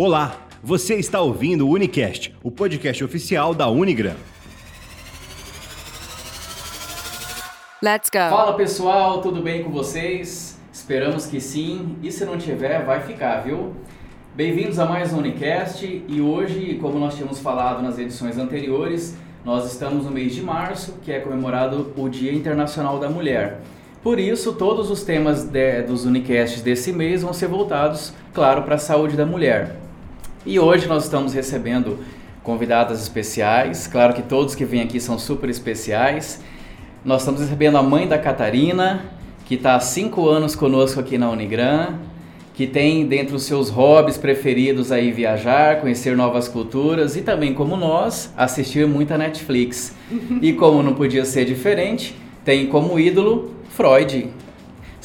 Olá, você está ouvindo o Unicast, o podcast oficial da Unigram. Let's go. Fala pessoal, tudo bem com vocês? Esperamos que sim, e se não tiver, vai ficar, viu? Bem-vindos a mais um Unicast e hoje, como nós tínhamos falado nas edições anteriores, nós estamos no mês de março, que é comemorado o Dia Internacional da Mulher. Por isso, todos os temas de, dos Unicasts desse mês vão ser voltados, claro, para a saúde da mulher. E hoje nós estamos recebendo convidadas especiais, claro que todos que vêm aqui são super especiais. Nós estamos recebendo a mãe da Catarina, que está há cinco anos conosco aqui na Unigran, que tem dentre os seus hobbies preferidos aí viajar, conhecer novas culturas e também, como nós, assistir muita Netflix. e como não podia ser diferente, tem como ídolo Freud.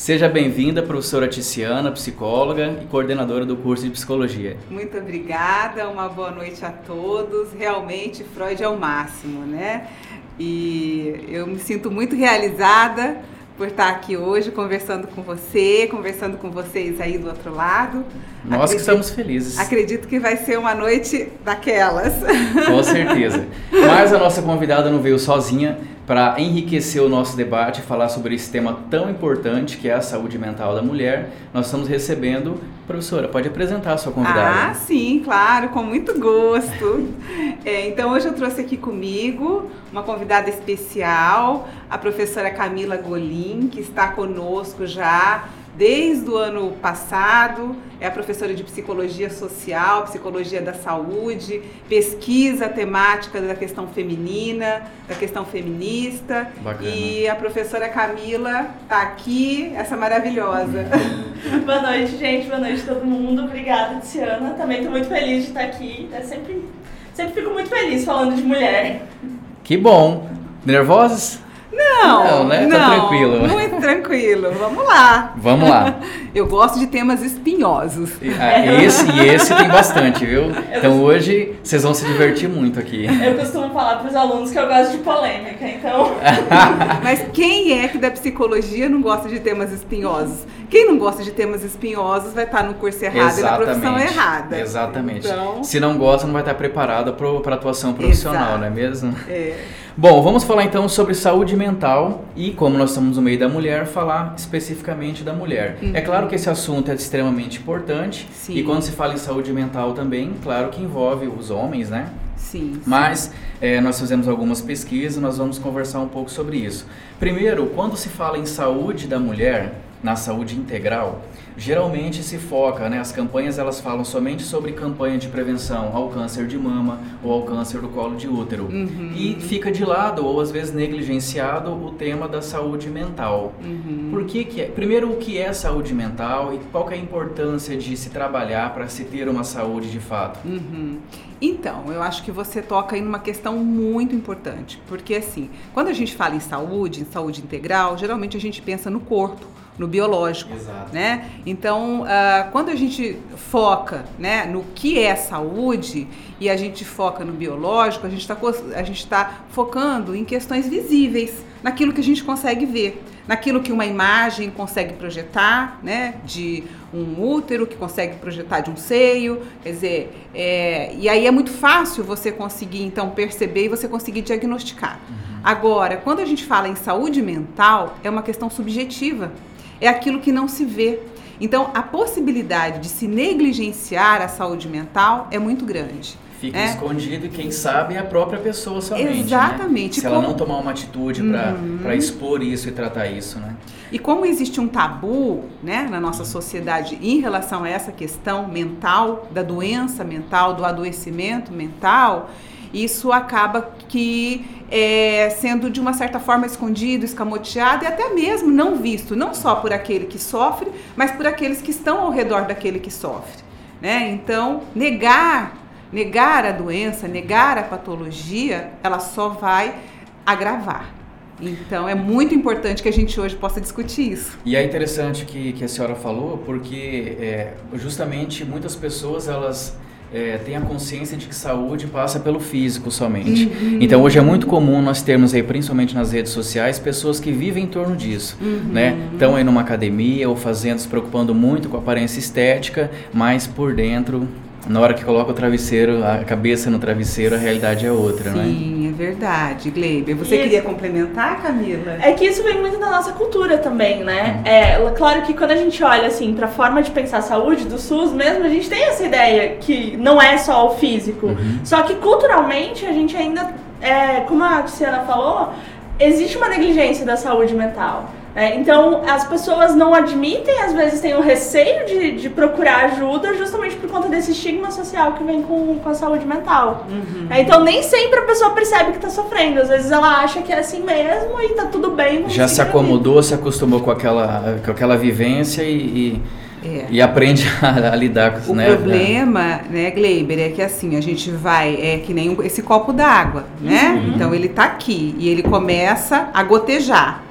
Seja bem-vinda, professora Ticiana, psicóloga e coordenadora do curso de psicologia. Muito obrigada, uma boa noite a todos. Realmente, Freud é o máximo, né? E eu me sinto muito realizada por estar aqui hoje conversando com você, conversando com vocês aí do outro lado. Nós acredito, que estamos felizes. Acredito que vai ser uma noite daquelas. Com certeza. Mas a nossa convidada não veio sozinha para enriquecer o nosso debate e falar sobre esse tema tão importante que é a saúde mental da mulher. Nós estamos recebendo, professora, pode apresentar a sua convidada. Ah, sim, claro, com muito gosto. é, então hoje eu trouxe aqui comigo uma convidada especial, a professora Camila Golim, que está conosco já desde o ano passado, é a professora de psicologia social, psicologia da saúde, pesquisa temática da questão feminina, da questão feminista. Bacana. E a professora Camila está aqui, essa maravilhosa. Boa noite, gente. Boa noite todo mundo. Obrigada, Tiana. Também estou muito feliz de estar aqui. Eu sempre, sempre fico muito feliz falando de mulher. Que bom. Nervosas? Não, não, né? Tá não, tranquilo. Muito tranquilo. Vamos lá. Vamos lá. Eu gosto de temas espinhosos. Ah, esse e esse tem bastante, viu? Então hoje vocês vão se divertir muito aqui. Eu costumo falar para os alunos que eu gosto de polêmica, então. Mas quem é que da psicologia não gosta de temas espinhosos? Quem não gosta de temas espinhosos vai estar no curso errado Exatamente. e na profissão errada. Exatamente. Então... Se não gosta, não vai estar preparado para atuação profissional, Exato. não é mesmo? É. Bom, vamos falar então sobre saúde mental e, como nós estamos no meio da mulher, falar especificamente da mulher. Uhum. É claro que esse assunto é extremamente importante Sim. e quando se fala em saúde mental também, claro que envolve os homens, né? Sim. sim. Mas é, nós fizemos algumas pesquisas, nós vamos conversar um pouco sobre isso. Primeiro, quando se fala em saúde da mulher, na saúde integral, geralmente se foca, né, as campanhas elas falam somente sobre campanha de prevenção ao câncer de mama ou ao câncer do colo de útero. Uhum. E fica de lado ou às vezes negligenciado o tema da saúde mental. Uhum. Por que que é? Primeiro, o que é saúde mental e qual é a importância de se trabalhar para se ter uma saúde de fato? Uhum. Então, eu acho que você toca em uma questão muito importante, porque assim, quando a gente fala em saúde, em saúde integral, geralmente a gente pensa no corpo, no biológico, Exato. né? Então, uh, quando a gente foca, né, no que é saúde e a gente foca no biológico, a gente está a gente tá focando em questões visíveis, naquilo que a gente consegue ver, naquilo que uma imagem consegue projetar, né, de um útero que consegue projetar de um seio, quer dizer, é, e aí é muito fácil você conseguir então perceber e você conseguir diagnosticar. Uhum. Agora, quando a gente fala em saúde mental, é uma questão subjetiva é aquilo que não se vê. Então, a possibilidade de se negligenciar a saúde mental é muito grande. Fica É. escondido e quem sabe é a própria pessoa somente. Exatamente. Né? Se Como- ela não tomar uma atitude Uhum. para expor isso e tratar isso, né? E como existe um tabu né, na nossa sociedade em relação a essa questão mental, da doença mental, do adoecimento mental, isso acaba que é, sendo de uma certa forma escondido, escamoteado e até mesmo não visto, não só por aquele que sofre, mas por aqueles que estão ao redor daquele que sofre. Né? Então, negar, negar a doença, negar a patologia, ela só vai agravar. Então é muito importante que a gente hoje possa discutir isso. E é interessante que, que a senhora falou, porque é, justamente muitas pessoas elas é, têm a consciência de que saúde passa pelo físico somente. Então hoje é muito comum nós termos aí, principalmente nas redes sociais, pessoas que vivem em torno disso, né? Estão aí numa academia ou fazendo, se preocupando muito com a aparência estética, mas por dentro Na hora que coloca o travesseiro, a cabeça no travesseiro, a realidade é outra, né? Sim, é verdade, Gleiber. Você Isso. queria complementar, Camila? É que isso vem muito da nossa cultura também, né? É, claro que quando a gente olha assim para a forma de pensar a saúde do SUS mesmo, a gente tem essa ideia que não é só o físico. Só que culturalmente a gente ainda, é, como a Tiziana falou, existe uma negligência da saúde mental. Né? então as pessoas não admitem, às vezes têm o receio de, de procurar ajuda justamente por conta desse estigma social que vem com, com a saúde mental. É, então nem sempre a pessoa percebe que está sofrendo. Às vezes ela acha que é assim mesmo e tá tudo bem. Já se acomodou, se acostumou com aquela, com aquela vivência e, e, É. e aprende a, a lidar com isso, O né? problema, né, Gleiber, é que assim, a gente vai, é que nem um- esse copo d'água, né? Então ele tá aqui e ele começa a gotejar.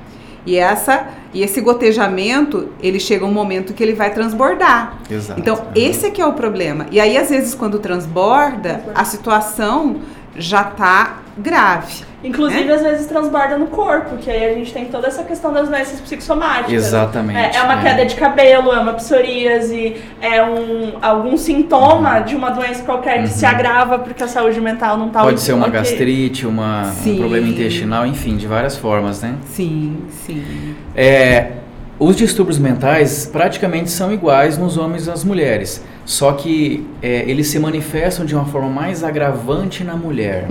E essa e esse gotejamento, ele chega um momento que ele vai transbordar. Exato. Então, esse é que é o problema. E aí, às vezes, quando transborda, a situação já tá grave. Inclusive, né? às vezes transborda no corpo, que aí a gente tem toda essa questão das doenças psicossomáticas. Exatamente, É, é uma é. queda de cabelo, é uma psoríase, é um, algum sintoma de uma doença qualquer que se agrava porque a saúde mental não tá Uhum. Pode ser uma gastrite, uma, um problema intestinal, enfim, de várias formas, né? Sim, sim. É, os distúrbios mentais praticamente são iguais nos homens e nas mulheres, só que é, eles se manifestam de uma forma mais agravante na mulher.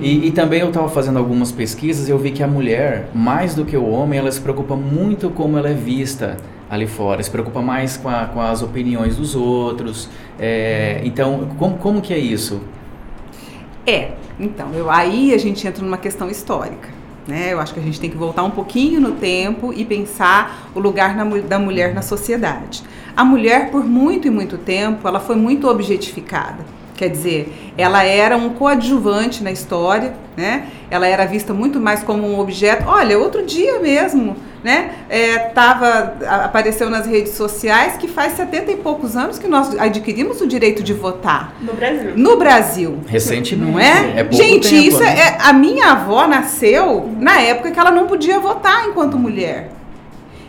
E, e também eu estava fazendo algumas pesquisas e eu vi que a mulher, mais do que o homem, ela se preocupa muito como ela é vista ali fora, se preocupa mais com, a- com as opiniões dos outros. É, então, como, como que é isso? É, então, eu, aí a gente entra numa questão histórica. Né? Eu acho que a gente tem que voltar um pouquinho no tempo e pensar o lugar na da mulher na sociedade. A mulher, por muito e muito tempo, ela foi muito objetificada. Quer dizer, ela era um coadjuvante na história, né? Ela era vista muito mais como um objeto. Olha, outro dia mesmo, né? É, tava, apareceu nas redes sociais que faz 70 e poucos anos que nós adquirimos o direito de votar. No Brasil. No Brasil. Recentemente. Não é? pouco Gente, tempo, isso né? é. A minha avó nasceu na época que ela não podia votar enquanto mulher.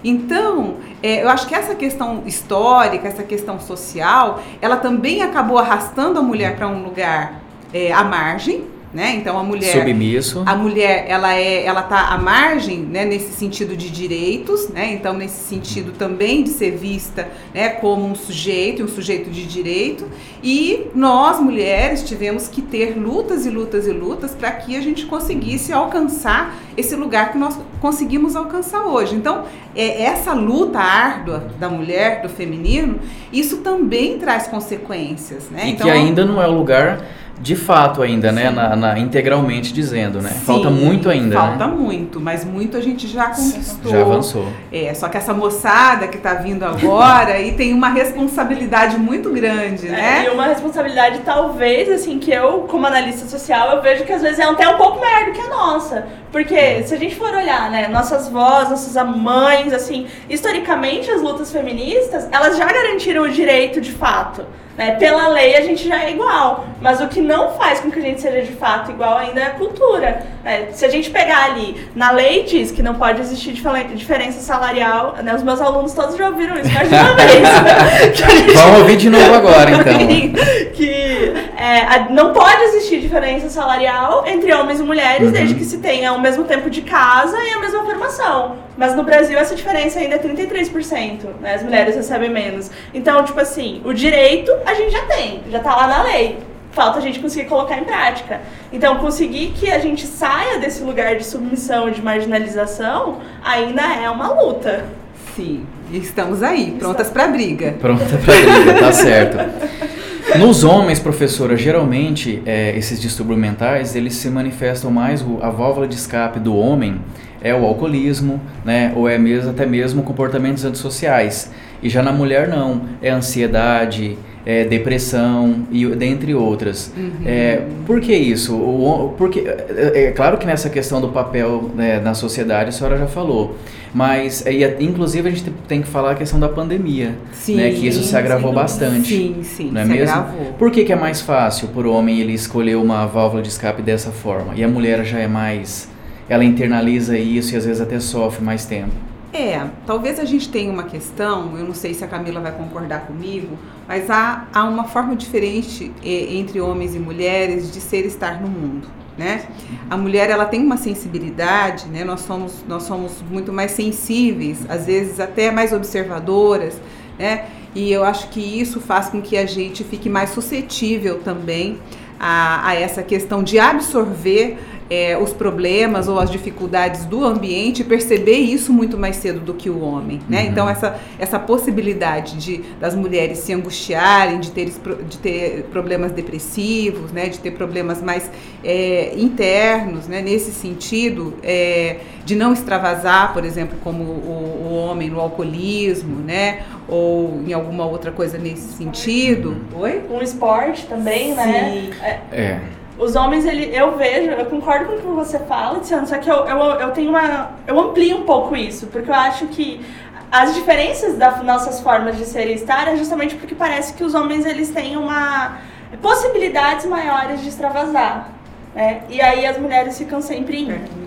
Então, é, eu acho que essa questão histórica, essa questão social, ela também acabou arrastando a mulher para um lugar é, à margem, né? Então a mulher. Submisso. A mulher, ela é, ela tá à margem, né, nesse sentido de direitos, né? Então nesse sentido também de ser vista, né, como um sujeito, um sujeito de direito. E nós mulheres tivemos que ter lutas e lutas e lutas para que a gente conseguisse alcançar esse lugar que nós conseguimos alcançar hoje. Então é, essa luta árdua da mulher, do feminino, isso também traz consequências, né? E então, que ainda não é o lugar de fato ainda, né? Na, na- integralmente dizendo, né? Falta Sim, muito ainda, Falta né? muito, mas muito a gente já conquistou. Já avançou. É, só que essa moçada que tá vindo agora e tem uma responsabilidade muito grande, É, né? e uma responsabilidade, talvez, assim, que eu, como analista social, eu vejo que às vezes é até um pouco maior do que a nossa. Porque se a gente for olhar, né, nossas vós, nossas mães, assim, historicamente as lutas feministas, elas já garantiram o direito de fato. Né? Pela lei a gente já é igual. Mas o que não faz com que a gente seja de fato igual ainda é a cultura. né? Se a gente pegar ali, na lei diz que não pode existir diferen- diferença salarial, né? Os meus alunos todos já ouviram isso mais de uma vez. né? Gente Vamos ouvir de novo agora, então. que é, não pode existir diferença salarial entre homens e mulheres, Uhum. desde que se tenha o mesmo tempo de casa e a mesma formação. Mas no Brasil essa diferença ainda é 33%, né? As mulheres recebem menos. Então, tipo assim, o direito a gente já tem, já tá lá na lei. Falta a gente conseguir colocar em prática. Então, conseguir que a gente saia desse lugar de submissão e de marginalização ainda é uma luta. Sim, e estamos aí, prontas para briga. Pronta pra briga, tá certo. Nos homens, professora, geralmente é, esses distúrbios mentais eles se manifestam mais a válvula de escape do homem é o alcoolismo, né, ou é mesmo até mesmo comportamentos antissociais. E já na mulher não, é ansiedade, é depressão e dentre outras. É, por que isso? O, porque é, é claro que nessa questão do papel né, na sociedade a senhora já falou, mas e inclusive a gente tem que falar a questão da pandemia, Sim, né, que isso se agravou dúvida. bastante. Sim, sim, não é se mesmo? agravou. Por que, que é mais fácil para o homem ele escolher uma válvula de escape dessa forma? E a mulher já é mais. Ela internaliza isso e às vezes até sofre mais tempo. É, talvez a gente tenha uma questão, eu não sei se a Camila vai concordar comigo, mas há, há uma forma diferente eh, entre homens e mulheres de ser estar no mundo. Né? A mulher ela tem uma sensibilidade, né? nós, somos, nós somos muito mais sensíveis, às vezes até mais observadoras, né? e eu acho que isso faz com que a gente fique mais suscetível também a, a essa questão de absorver é, os problemas ou as dificuldades do ambiente e perceber isso muito mais cedo do que o homem, né? Uhum. Então essa, essa possibilidade de das mulheres se angustiarem, de ter, de ter problemas depressivos, né? De ter problemas mais é, internos, né? Nesse sentido, é, de não extravasar, por exemplo, como o, o, homem no alcoolismo, né? Ou em alguma outra coisa nesse sentido. Oi? Um esporte também, né? Sim. né? é. Os homens, ele, eu vejo, eu concordo com o que você fala, Tiziano, só que eu, eu, eu tenho uma. Eu amplio um pouco isso, porque eu acho que as diferenças das nossas formas de ser e estar é justamente porque parece que os homens eles têm uma possibilidades maiores de extravasar. Né? E aí as mulheres ficam sempre em.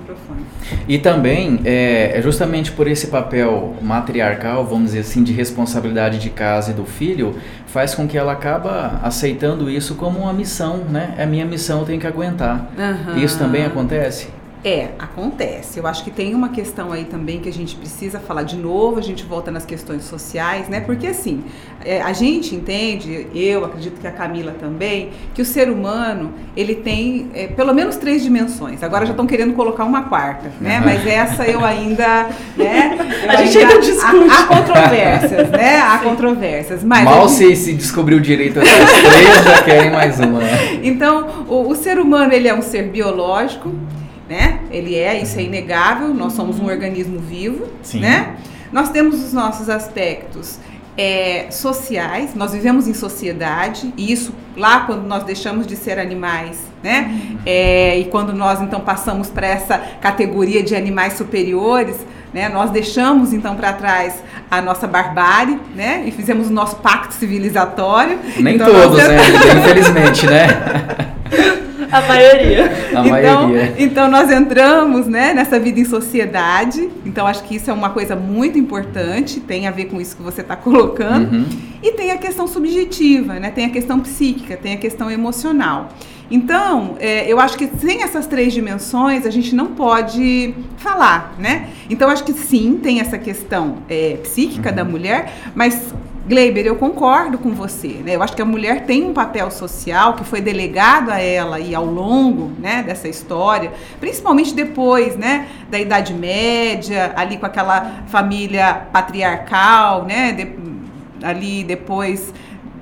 E também, é, é, justamente por esse papel matriarcal, vamos dizer assim, de responsabilidade de casa e do filho, faz com que ela acaba aceitando isso como uma missão, né? É minha missão, eu tenho que aguentar. Uhum. Isso também acontece? É, acontece. Eu acho que tem uma questão aí também que a gente precisa falar de novo, a gente volta nas questões sociais, né? Porque assim, é, a gente entende, eu acredito que a Camila também, que o ser humano, ele tem é, pelo menos três dimensões. Agora já estão querendo colocar uma quarta, né? Mas essa eu ainda, né? Eu a gente ainda discute. Há, há controvérsias, né? Há controvérsias. Mas Mal gente... se, se descobriu direito essas três, já querem mais uma. Né? Então, o, o ser humano, ele é um ser biológico, né? Ele é, isso é inegável, nós somos um organismo vivo, Sim. né? Nós temos os nossos aspectos é, sociais, nós vivemos em sociedade, e isso lá quando nós deixamos de ser animais, né? Uhum. É, e quando nós então passamos para essa categoria de animais superiores, né? Nós deixamos então para trás a nossa barbárie, né? E fizemos o nosso pacto civilizatório. Nem então, todos, nós... né? Infelizmente, né? A maioria. A então, maioria. então nós entramos né, nessa vida em sociedade. Então acho que isso é uma coisa muito importante, tem a ver com isso que você está colocando. Uhum. E tem a questão subjetiva, né? Tem a questão psíquica, tem a questão emocional. Então, é, eu acho que sem essas três dimensões a gente não pode falar, né? Então, acho que sim, tem essa questão é, psíquica uhum. da mulher, mas Gleiber, eu concordo com você. Né? Eu acho que a mulher tem um papel social que foi delegado a ela e ao longo né, dessa história, principalmente depois né, da Idade Média, ali com aquela família patriarcal, né, de, ali depois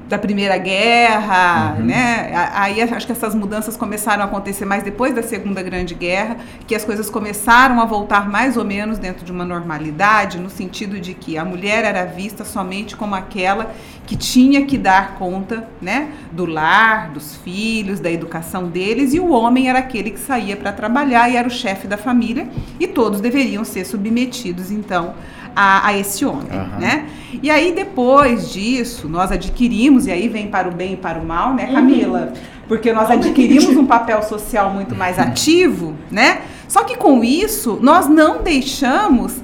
da Primeira Guerra, uhum. né? Aí acho que essas mudanças começaram a acontecer mais depois da Segunda Grande Guerra, que as coisas começaram a voltar mais ou menos dentro de uma normalidade, no sentido de que a mulher era vista somente como aquela que tinha que dar conta, né, do lar, dos filhos, da educação deles, e o homem era aquele que saía para trabalhar e era o chefe da família, e todos deveriam ser submetidos então a, a esse homem, uhum. né? E aí depois disso nós adquirimos e aí vem para o bem e para o mal, né, Camila? Uhum. Porque nós adquirimos um papel social muito mais ativo, né? Só que com isso nós não deixamos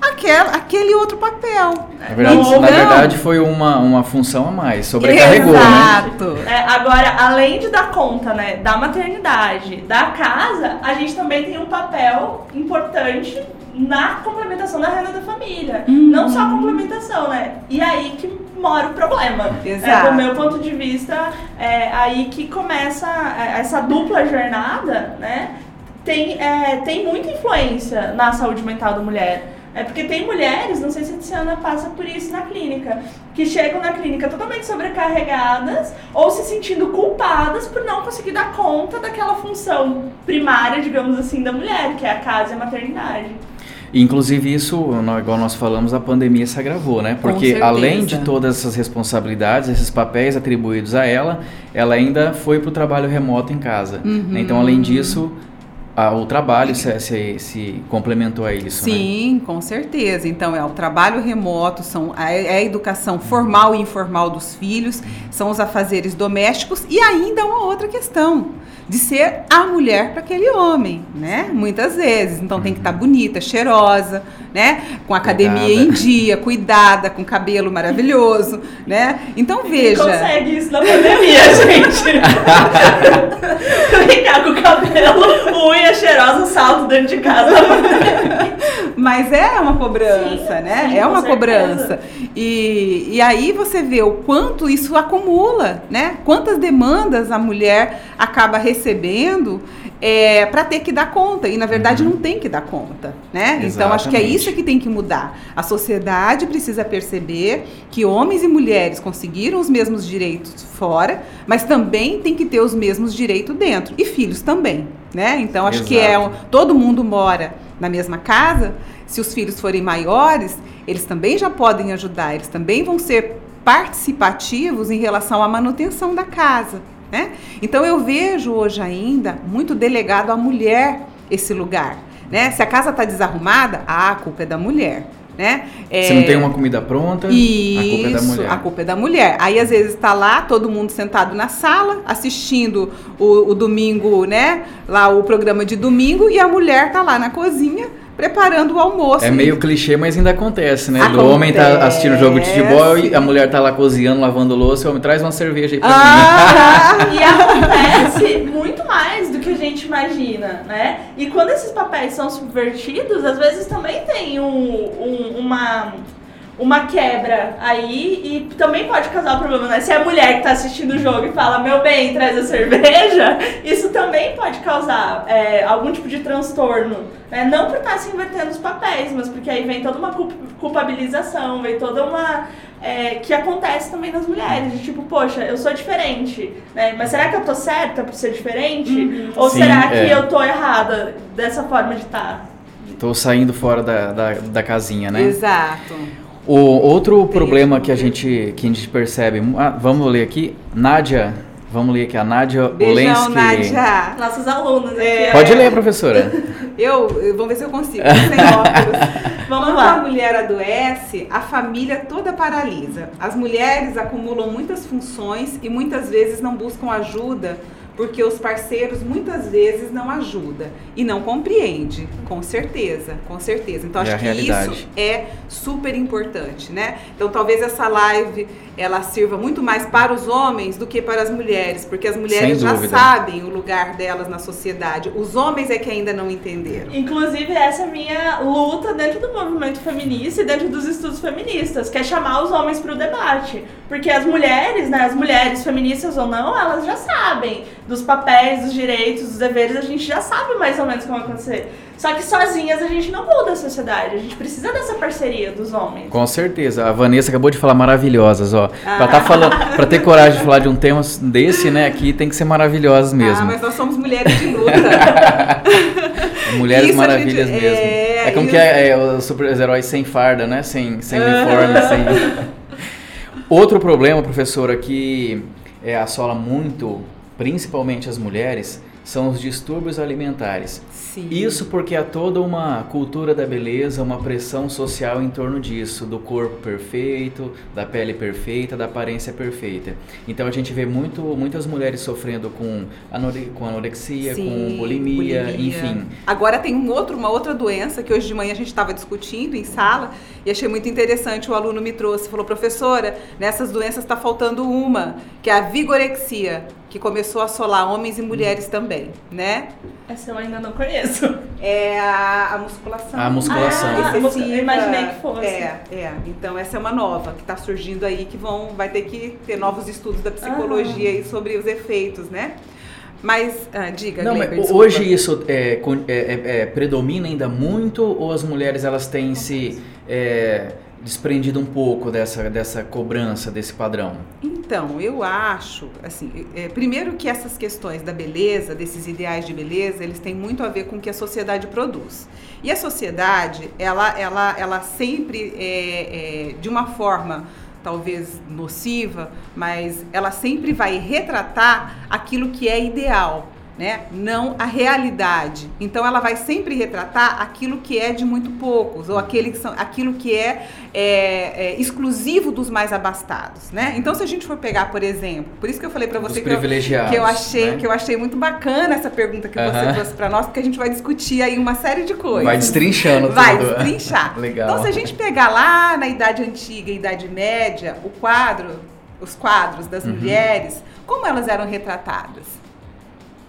aquele, aquele outro papel. Na verdade, então, na verdade foi uma, uma função a mais, sobrecarregou, né? Exato. né? É, agora, além de dar conta né, da maternidade, da casa, a gente também tem um papel importante na complementação da renda da família. Uhum. Não só a complementação, né? E aí que mora o problema. Exato. É, do meu ponto de vista, é aí que começa é, essa dupla jornada, né? Tem, é, tem muita influência na saúde mental da mulher. É porque tem mulheres, não sei se a Tiziana passa por isso na clínica, que chegam na clínica totalmente sobrecarregadas ou se sentindo culpadas por não conseguir dar conta daquela função primária, digamos assim, da mulher, que é a casa e a maternidade. Inclusive isso, igual nós falamos, a pandemia se agravou, né? Porque além de todas essas responsabilidades, esses papéis atribuídos a ela, ela ainda foi para o trabalho remoto em casa. Uhum. Então, além disso, a, o trabalho se, se, se, complementou a isso, né? Sim, né? com certeza. Então, é o trabalho remoto, são a, é a educação formal e informal dos filhos, são os afazeres domésticos e ainda uma outra questão de ser a mulher para aquele homem, né? Muitas vezes. Então tem que estar tá bonita, cheirosa, né? Com academia cuidada. em dia, cuidada, com cabelo maravilhoso, né? Então veja. Quem consegue isso na pandemia, gente. Ficar com o cabelo, unha cheirosa, salto dentro de casa. Mas é uma cobrança, sim, né? Sim, é uma cobrança. E, e aí você vê o quanto isso acumula, né? Quantas demandas a mulher acaba recebendo é, para ter que dar conta. E na verdade uhum. não tem que dar conta, né? Exatamente. Então acho que é isso que tem que mudar. A sociedade precisa perceber que homens e mulheres conseguiram os mesmos direitos fora, mas também tem que ter os mesmos direitos dentro. E filhos também, né? Então acho Exato. que é um, todo mundo mora na mesma casa, se os filhos forem maiores, eles também já podem ajudar, eles também vão ser participativos em relação à manutenção da casa. Né? Então eu vejo hoje ainda muito delegado à mulher esse lugar. Né? Se a casa está desarrumada, ah, a culpa é da mulher. Né? É... Se não tem uma comida pronta, Isso, a culpa é da mulher. A culpa é da mulher. Aí às vezes está lá, todo mundo sentado na sala, assistindo o, o, domingo, né? Lá o programa de domingo, e a mulher está lá na cozinha preparando o almoço. É meio clichê, mas ainda acontece, né? Acontece. O homem tá assistindo o jogo de futebol e a mulher tá lá cozinhando, lavando louça, e o homem traz uma cerveja aí pra ah, mim. E acontece muito mais do que a gente imagina, né? E quando esses papéis são subvertidos, às vezes também tem um, um, uma uma quebra aí e também pode causar um problema, né? Se é a mulher que tá assistindo o jogo e fala, meu bem, traz a cerveja, isso também pode causar é, algum tipo de transtorno, né? Não por estar tá se invertendo os papéis, mas porque aí vem toda uma culpabilização, vem toda uma... É, que acontece também nas mulheres, de tipo, poxa, eu sou diferente, né? Mas será que eu tô certa por ser diferente? Uhum. Ou Sim, será que é. eu tô errada dessa forma de estar? Tá? Tô saindo fora da, da, da casinha, né? Exato. O outro problema que a gente que a gente percebe, ah, vamos ler aqui, Nádia, vamos ler aqui a Nádia Beijão, Olensky. Nádia. Nossos alunos é. Pode ler, professora. eu, vamos ver se eu consigo, sem óculos. vamos Quando lá. a mulher adoece, a família toda paralisa. As mulheres acumulam muitas funções e muitas vezes não buscam ajuda porque os parceiros muitas vezes não ajudam e não compreende, com certeza, com certeza. Então acho é que isso é super importante, né? Então talvez essa live ela sirva muito mais para os homens do que para as mulheres, porque as mulheres já sabem o lugar delas na sociedade. Os homens é que ainda não entenderam. Inclusive essa é a minha luta dentro do movimento feminista e dentro dos estudos feministas, que é chamar os homens para o debate, porque as mulheres, né, as mulheres feministas ou não, elas já sabem dos papéis, dos direitos, dos deveres, a gente já sabe mais ou menos como acontecer. Só que sozinhas a gente não muda a sociedade. A gente precisa dessa parceria dos homens. Com certeza. A Vanessa acabou de falar maravilhosas, ó. Ah. Pra, tá falando, pra ter coragem de falar de um tema desse, né, aqui tem que ser maravilhosas mesmo. Ah, mas nós somos mulheres de luta. mulheres isso maravilhas gente, mesmo. É, é como isso. que é, é os super-heróis sem farda, né? Sem, sem uniforme, sem... Outro problema, professora, que é, assola muito principalmente as mulheres, são os distúrbios alimentares. Sim. Isso porque há toda uma cultura da beleza, uma pressão social em torno disso, do corpo perfeito, da pele perfeita, da aparência perfeita. Então a gente vê muito, muitas mulheres sofrendo com, anore com anorexia, Sim, com bulimia, bulimia, enfim. Agora tem um outro, uma outra doença que hoje de manhã a gente estava discutindo em sala e achei muito interessante. O aluno me trouxe, falou, professora, nessas doenças está faltando uma, que é a vigorexia que começou a assolar homens e mulheres também, né? Essa eu ainda não conheço. É a, a musculação. A musculação. Ah, eu imaginei que fosse. É, é. Então essa é uma nova que está surgindo aí que vão, vai ter que ter novos estudos da psicologia ah. aí sobre os efeitos, né? Mas, ah, diga, Não, Gleiber, mas hoje isso é, é, é, é, predomina ainda muito ou as mulheres elas têm se é, desprendido um pouco dessa, dessa cobrança, desse padrão? Então, eu acho, assim, é, primeiro que essas questões da beleza, desses ideais de beleza, eles têm muito a ver com o que a sociedade produz. E a sociedade, ela, ela, ela sempre, é, é, de uma forma talvez nociva, mas ela sempre vai retratar aquilo que é ideal. Né? Não a realidade. Então ela vai sempre retratar aquilo que é de muito poucos ou aquele que são, aquilo que é, é, é exclusivo dos mais abastados, né? Então se a gente for pegar, por exemplo, por isso que eu falei para você que eu, que eu, achei né? que eu achei muito bacana essa pergunta que uh -huh. você trouxe para nós, porque a gente vai discutir aí uma série de coisas. Vai destrinchando Vai tudo. destrinchar. Legal. Então se a gente pegar lá na Idade Antiga e Idade Média, o quadro, os quadros das uhum. mulheres, como elas eram retratadas?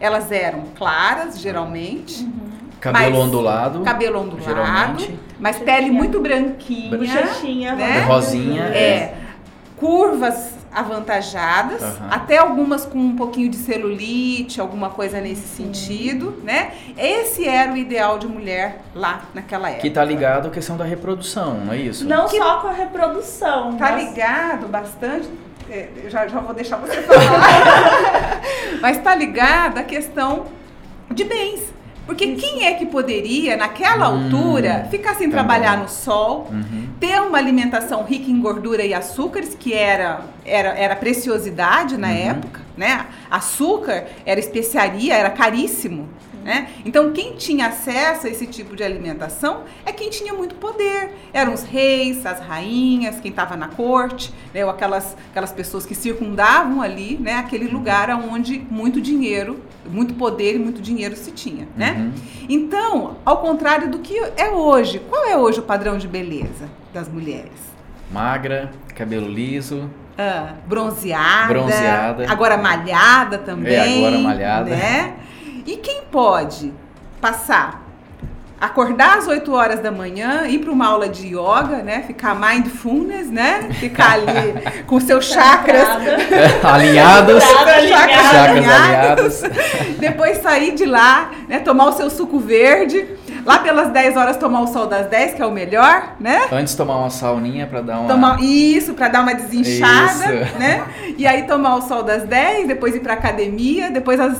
Elas eram claras, geralmente. Uhum. Cabelo ondulado. Cabelo ondulado. Geralmente. Mas pele muito branquinha. Bochechinha, né? Rosinha. É. é. Curvas avantajadas, uhum. até algumas com um pouquinho de celulite, alguma coisa nesse sentido, né? Esse era o ideal de mulher lá naquela época. Que tá ligado à questão da reprodução, não é isso? Não que só com a reprodução. Tá mas... ligado bastante é, já, já vou deixar você falar. Mas está ligada à questão de bens. Porque Isso. quem é que poderia, naquela hum, altura, ficar sem trabalhar no sol, uhum. ter uma alimentação rica em gordura e açúcares, que era, era, era preciosidade na uhum. época, né? Açúcar era especiaria, era caríssimo. Né? Então, quem tinha acesso a esse tipo de alimentação é quem tinha muito poder. Eram os reis, as rainhas, quem estava na corte, né? ou aquelas, aquelas pessoas que circundavam ali né? aquele lugar onde muito dinheiro, muito poder e muito dinheiro se tinha. Né? Uhum. Então, ao contrário do que é hoje, qual é hoje o padrão de beleza das mulheres? Magra, cabelo liso. Ah, bronzeada, bronzeada. Agora malhada também. É, agora malhada. Né? E quem pode passar acordar às 8 horas da manhã, ir para uma aula de yoga, né? Ficar mindfulness, né? Ficar ali com seus chakras alinhados, chakras, chakras alinhados. Depois sair de lá, né? Tomar o seu suco verde. Lá pelas 10 horas tomar o sol das 10, que é o melhor, né? Antes tomar uma sauninha para dar uma tomar, Isso, para dar uma desinchada, isso. né? E aí tomar o sol das 10, depois ir para academia, depois às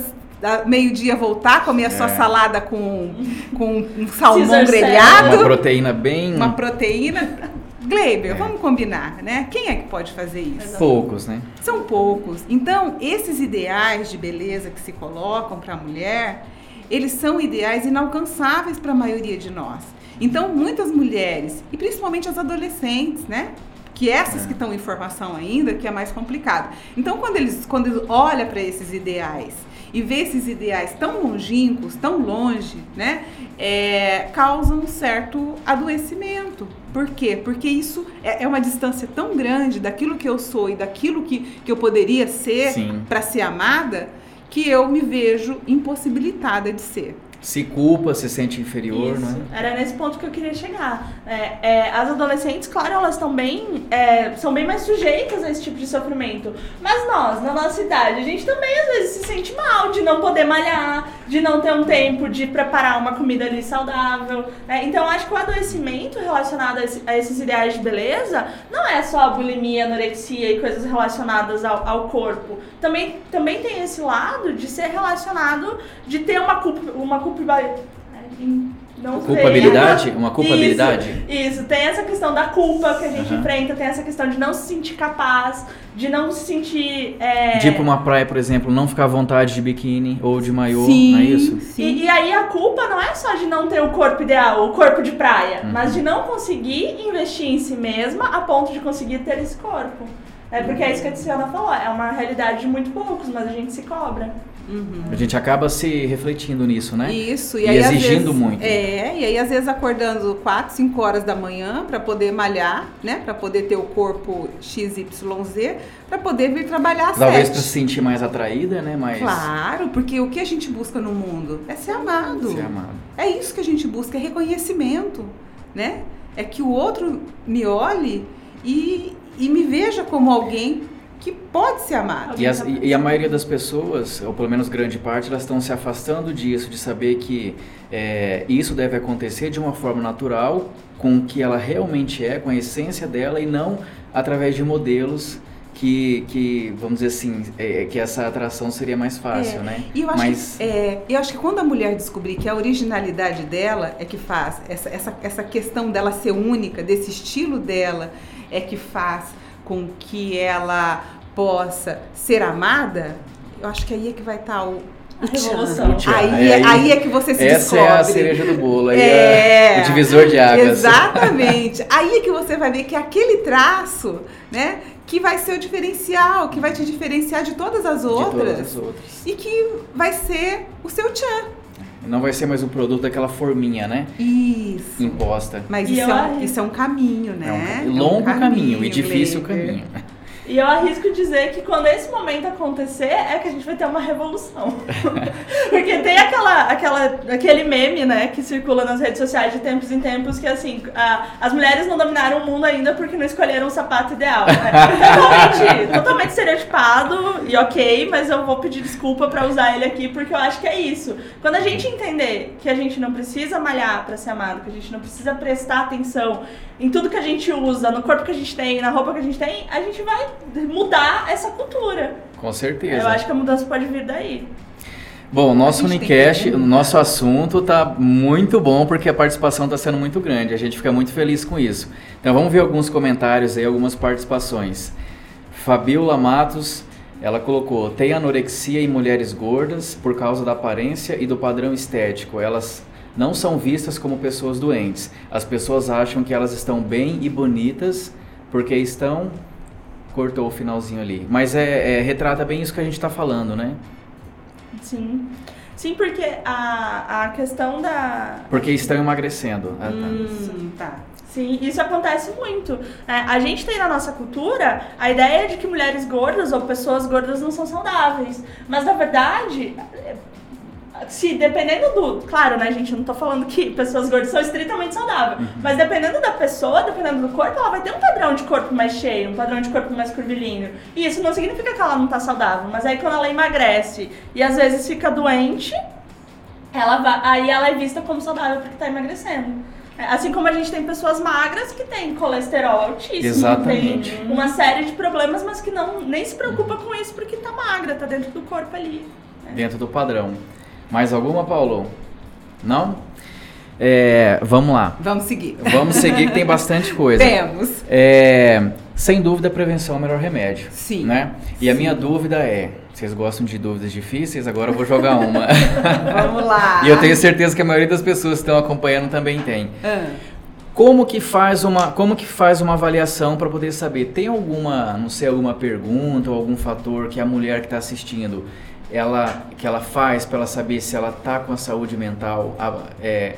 meio-dia voltar, comer a sua é. salada com, com um salmão Caesar grelhado. Uma proteína bem. Uma proteína. Gleiber, é. vamos combinar, né? Quem é que pode fazer isso? Poucos, né? São poucos. Então, esses ideais de beleza que se colocam para a mulher, eles são ideais inalcançáveis para a maioria de nós. Então, muitas mulheres, e principalmente as adolescentes, né? Que essas é. que estão em formação ainda, que é mais complicado. Então, quando eles quando olha para esses ideais e ver esses ideais tão longínquos, tão longe, né, é, causam um certo adoecimento. Por quê? Porque isso é, é, uma distância tão grande daquilo que eu sou e daquilo que, que eu poderia ser para ser amada, que eu me vejo impossibilitada de ser se culpa, se sente inferior, Isso. né? Era nesse ponto que eu queria chegar. É, é, as adolescentes, claro, elas estão bem, é, são bem mais sujeitas a esse tipo de sofrimento. Mas nós, na nossa idade, a gente também às vezes se sente mal de não poder malhar, de não ter um tempo de preparar uma comida ali saudável. Né? Então, acho que o adoecimento relacionado a, esse, a, esses ideais de beleza não é só a bulimia, anorexia e coisas relacionadas ao, ao corpo. Também, também tem esse lado de ser relacionado, de ter uma culpa, uma culpa não culpabilidade? Uma culpabilidade? Isso, isso, tem essa questão da culpa que a gente uhum. enfrenta, tem essa questão de não se sentir capaz, de não se sentir. É... De ir pra uma praia, por exemplo, não ficar à vontade de biquíni ou de maiô, sim, não é isso? Sim. E, e, aí a culpa não é só de não ter o corpo ideal, o corpo de praia, uhum. mas de não conseguir investir em si mesma a ponto de conseguir ter esse corpo. É porque é isso que a Tiziana falou, é uma realidade de muito poucos, mas a gente se cobra. Uhum. A gente acaba se refletindo nisso, né? Isso, e, e aí, exigindo vezes, muito. É, e aí às vezes acordando 4, 5 horas da manhã para poder malhar, né? Para poder ter o corpo XYZ, para poder vir trabalhar às Talvez para se sentir mais atraída, né? Mais... Claro, porque o que a gente busca no mundo é ser amado. Ser amado. É isso que a gente busca, é reconhecimento, né? É que o outro me olhe e, e me veja como alguém que pode ser amado. E, as, e, a maioria das pessoas, ou pelo menos grande parte, elas estão se afastando disso, de saber que é, isso deve acontecer de uma forma natural, com o que ela realmente é, com a essência dela, e não através de modelos que, que vamos dizer assim, é, que essa atração seria mais fácil, é, né? E eu acho, Mas... que, é, eu acho que quando a mulher descobrir que a originalidade dela é que faz, essa, essa, essa questão dela ser única, desse estilo dela, é que faz com que ela possa ser amada, eu acho que aí é que vai estar tá o, A revolução. Tchan. Aí, É, aí- aí é que você se Essa descobre. é a cereja do bolo, aí É. é o divisor de águas. Exatamente. Aí é que você vai ver que aquele traço, né, que vai ser o diferencial, que vai te diferenciar de todas as De outras. todas as outras. E que vai ser o seu tchan. Não vai ser mais um produto daquela forminha, né? Isso. Imposta. Mas isso eu é, um, arrisco- isso é um caminho, É um né? ca- É um longo caminho, e difícil caminho. E eu arrisco dizer que quando esse momento acontecer, é que a gente vai ter uma revolução. Porque tem aquela, aquela, aquele meme, né, que circula nas redes sociais de tempos em tempos, que assim, a- as mulheres não dominaram o mundo ainda porque não escolheram o sapato ideal. Né? Totalmente, totalmente estereotipado e ok, mas eu vou pedir desculpa pra usar ele aqui porque eu acho que é isso. Quando a gente entender que a gente não precisa malhar pra ser amado, que a gente não precisa prestar atenção em tudo que a gente usa, no corpo que a gente tem, na roupa que a gente tem, a gente vai mudar essa cultura. Com certeza. Eu acho que a mudança pode vir daí. Bom, o nosso Unicast, o nosso assunto tá muito bom porque a participação está sendo muito grande. A gente fica muito feliz com isso. Então vamos ver alguns comentários aí, algumas participações. Fabiola Matos, ela colocou: tem anorexia em mulheres gordas por causa da aparência e do padrão estético. Elas não são vistas como pessoas doentes. As pessoas acham que elas estão bem e bonitas porque estão. Cortou o finalzinho ali. Mas é, é- retrata bem isso que a gente está falando, né? Sim. Sim, porque a, a questão da. Porque estão emagrecendo. Ah, tá. Hum, tá. Sim, isso acontece muito. É, a gente tem na nossa cultura a ideia de que mulheres gordas ou pessoas gordas não são saudáveis. Mas na verdade, se dependendo do. Claro, né, gente? Eu não tô falando que pessoas gordas são estritamente saudáveis. Mas dependendo da pessoa, dependendo do corpo, ela vai ter um padrão de corpo mais cheio, um padrão de corpo mais curvilíneo. E isso não significa que ela não tá saudável. Mas aí quando ela emagrece e às vezes fica doente, ela vai, aí ela é vista como saudável porque tá emagrecendo. É, Assim como a gente tem pessoas magras que têm colesterol altíssimo, Exatamente. tem uma série de problemas, mas que não nem se preocupa com isso porque tá magra, tá dentro do corpo ali. Dentro do padrão. Mais alguma, Paulo? Não? É, vamos lá. Vamos seguir. Vamos seguir que tem bastante coisa. Temos. É, sem dúvida, a prevenção é o melhor remédio. Sim. Né? E a minha dúvida é: vocês gostam de dúvidas difíceis? Agora eu vou jogar uma. Vamos lá. e eu tenho certeza que a maioria das pessoas que estão acompanhando também tem. Ah, Como que faz uma, como que faz uma avaliação para poder saber? Tem alguma, não sei, alguma pergunta ou algum fator que a mulher que está assistindo, ela, que ela faz para ela saber se ela está com a saúde mental é,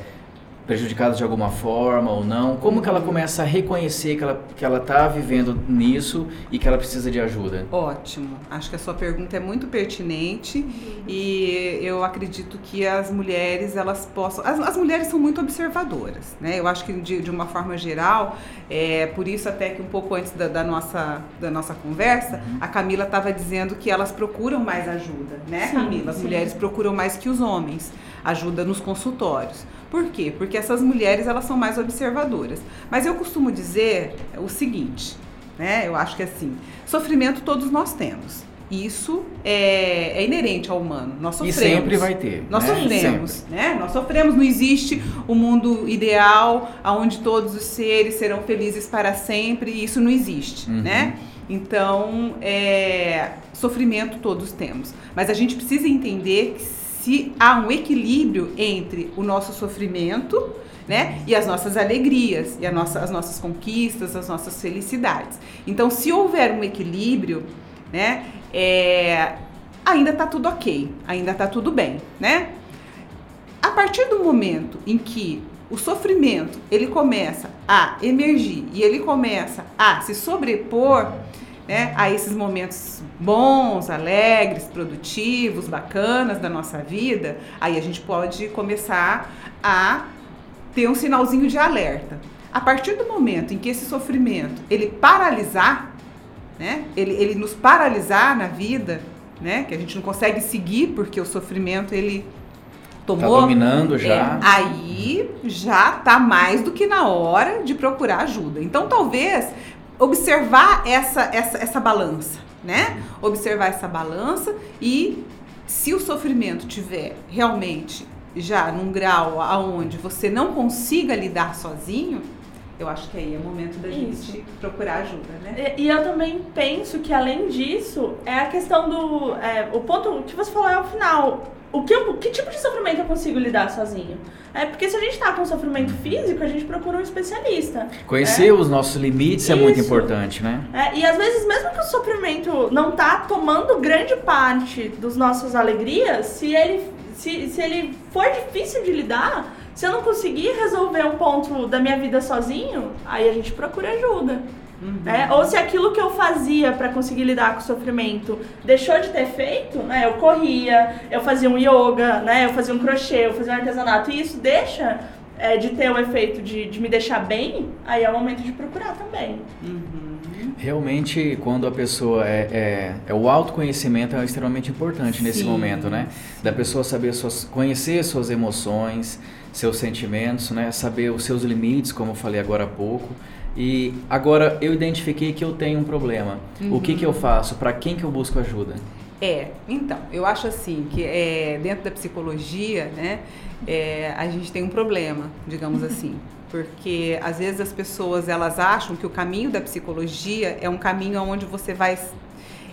prejudicada de alguma forma ou não? Como que ela começa a reconhecer que ela que ela está vivendo nisso e que ela precisa de ajuda? Ótimo. Acho que a sua pergunta é muito pertinente e eu acredito que as mulheres elas possam. As, as mulheres são muito observadoras, né? Eu acho que de, de uma forma geral, é por isso até que um pouco antes da, da nossa da nossa conversa, a Camila estava dizendo que elas procuram mais ajuda, né, Sim, Camila? As sim. mulheres procuram mais que os homens ajuda nos consultórios. Por quê? Porque essas mulheres elas são mais observadoras. Mas eu costumo dizer o seguinte, né? Eu acho que assim, sofrimento todos nós temos. Isso é, é inerente ao humano. Nós E sofremos. sempre vai ter. Nós né? sofremos, Sempre. né? Nós sofremos. Não existe o mundo ideal onde todos os seres serão felizes para sempre. Isso não existe, Uhum. né? Então, é, sofrimento todos temos. Mas a gente precisa entender que se há um equilíbrio entre o nosso sofrimento, né, e as nossas alegrias, e nossa, as nossas conquistas, as nossas felicidades. Então, se houver um equilíbrio, né, é, ainda tá tudo ok, ainda tá tudo bem, né? A partir do momento em que o sofrimento ele começa a emergir e ele começa a se sobrepor né, a esses momentos bons, alegres, produtivos, bacanas da nossa vida, aí a gente pode começar a ter um sinalzinho de alerta. A partir do momento em que esse sofrimento ele paralisar, né, ele, ele nos paralisar na vida, né, que a gente não consegue seguir porque o sofrimento ele Tá tomou dominando já. é, aí já tá mais do que na hora de procurar ajuda. Então, talvez observar essa, essa, essa balança, né? Observar essa balança e se o sofrimento tiver realmente já num grau aonde você não consiga lidar sozinho, eu acho que aí é o momento da Isso. gente procurar ajuda, né? E, e eu também penso que além disso, é a questão do. é, o ponto que você falou é o final. O que, eu, que tipo de sofrimento eu consigo lidar sozinho? É porque se a gente está com sofrimento físico, a gente procura um especialista. Conhecer é. os nossos limites é muito Isso. importante, né? É, e às vezes, mesmo que o sofrimento não tá tomando grande parte dos nossas alegrias, se ele, se, se ele for difícil de lidar, se eu não conseguir resolver um ponto da minha vida sozinho, aí a gente procura ajuda. Né? Ou se aquilo que eu fazia para conseguir lidar com o sofrimento deixou de ter efeito, né? Eu corria, eu fazia um yoga, né? Eu fazia um crochê, eu fazia um artesanato, e isso deixa é, de ter o efeito de, de me deixar bem, aí é o momento de procurar também. Realmente, quando a pessoa é, é, é o autoconhecimento é extremamente importante nesse Sim. momento, né? Da pessoa saber suas, conhecer suas emoções, seus sentimentos, né? Saber os seus limites, como eu falei agora há pouco. E agora eu identifiquei que eu tenho um problema. O que que eu faço? Para quem que eu busco ajuda? É, então, eu acho assim que é, dentro da psicologia, né, é, a gente tem um problema, digamos assim, porque às vezes as pessoas elas acham que o caminho da psicologia é um caminho onde você vai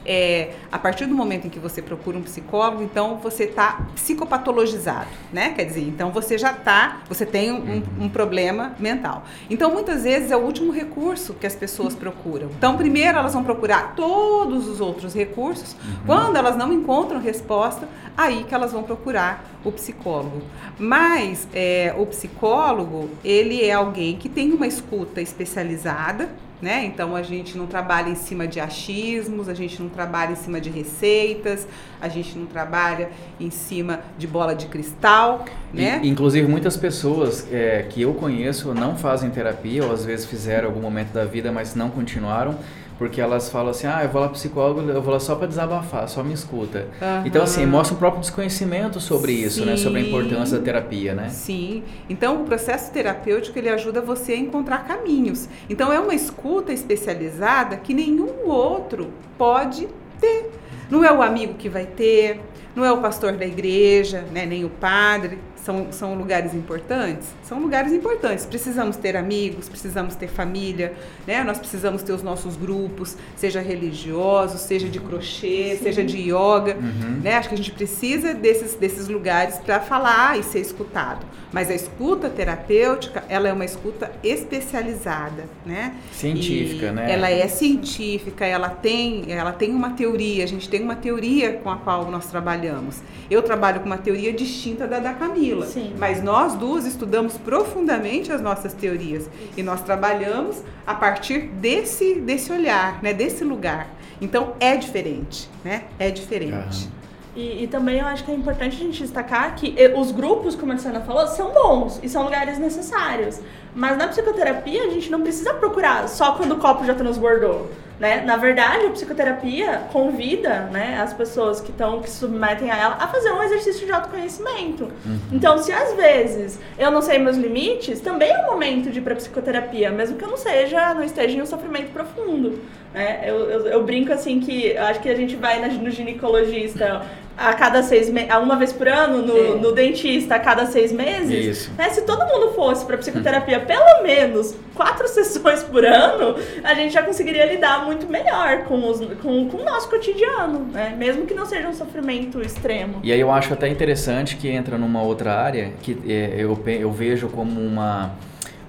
é, a partir do momento em que você procura um psicólogo, então você está psicopatologizado, né? Quer dizer, então você já está, você tem um, um problema mental. Então muitas vezes é o último recurso que as pessoas procuram. Então primeiro elas vão procurar todos os outros recursos. Quando elas não encontram resposta, aí que elas vão procurar o psicólogo. Mas é, o psicólogo ele é alguém que tem uma escuta especializada né? Então a gente não trabalha em cima de achismos, a gente não trabalha em cima de receitas, a gente não trabalha em cima de bola de cristal, né? E, inclusive, muitas pessoas é, que eu conheço não fazem terapia, ou às vezes fizeram algum momento da vida, mas não continuaram, porque elas falam assim: ah, eu vou lá pro psicólogo, eu vou lá só para desabafar, só me escuta. Aham. Então, assim, mostra um próprio desconhecimento sobre isso, né? Sobre a Sim. importância da terapia, né? Sim. Então o processo terapêutico ele ajuda você a encontrar caminhos. Então é uma escuta especializada que nenhum outro pode ter. Não é o amigo que vai ter, não é o pastor da igreja, né, nem o padre. São, são lugares importantes? São lugares importantes. Precisamos ter amigos, precisamos ter família, né? Nós precisamos ter os nossos grupos, seja religiosos, seja de crochê, seja de yoga, né? Acho que a gente precisa desses, desses lugares para falar e ser escutado. Mas a escuta terapêutica, ela é uma escuta especializada, né? Científica, E né? Ela é científica, ela tem, ela tem uma teoria, a gente tem uma teoria com a qual nós trabalhamos. Eu trabalho com uma teoria distinta da da Camila, Sim. mas nós duas estudamos profundamente as nossas teorias e nós trabalhamos a partir desse desse olhar, né, desse lugar. Então é diferente, né? É diferente. Aham. E, e também eu acho que é importante a gente destacar que eh, os grupos, como a Luciana falou, são bons e são lugares necessários. Mas na psicoterapia a gente não precisa procurar só quando o copo já transbordou. Né? Na verdade, a psicoterapia convida né, as pessoas que estão que se submetem a ela a fazer um exercício de autoconhecimento. Então, se às vezes eu não sei meus limites, também é o momento de ir para psicoterapia, mesmo que eu não seja, não esteja em um sofrimento profundo. Né? Eu, eu, eu brinco assim que acho que a gente vai na- no ginecologista a cada seis meses, uma vez por ano, no, É. no dentista a cada seis meses. Isso. Né? Se todo mundo fosse para psicoterapia pelo menos quatro sessões por ano, a gente já conseguiria lidar muito melhor com, os, com, com o nosso cotidiano, né? mesmo que não seja um sofrimento extremo. E aí eu acho até interessante que entra numa outra área que é, eu, eu vejo como uma,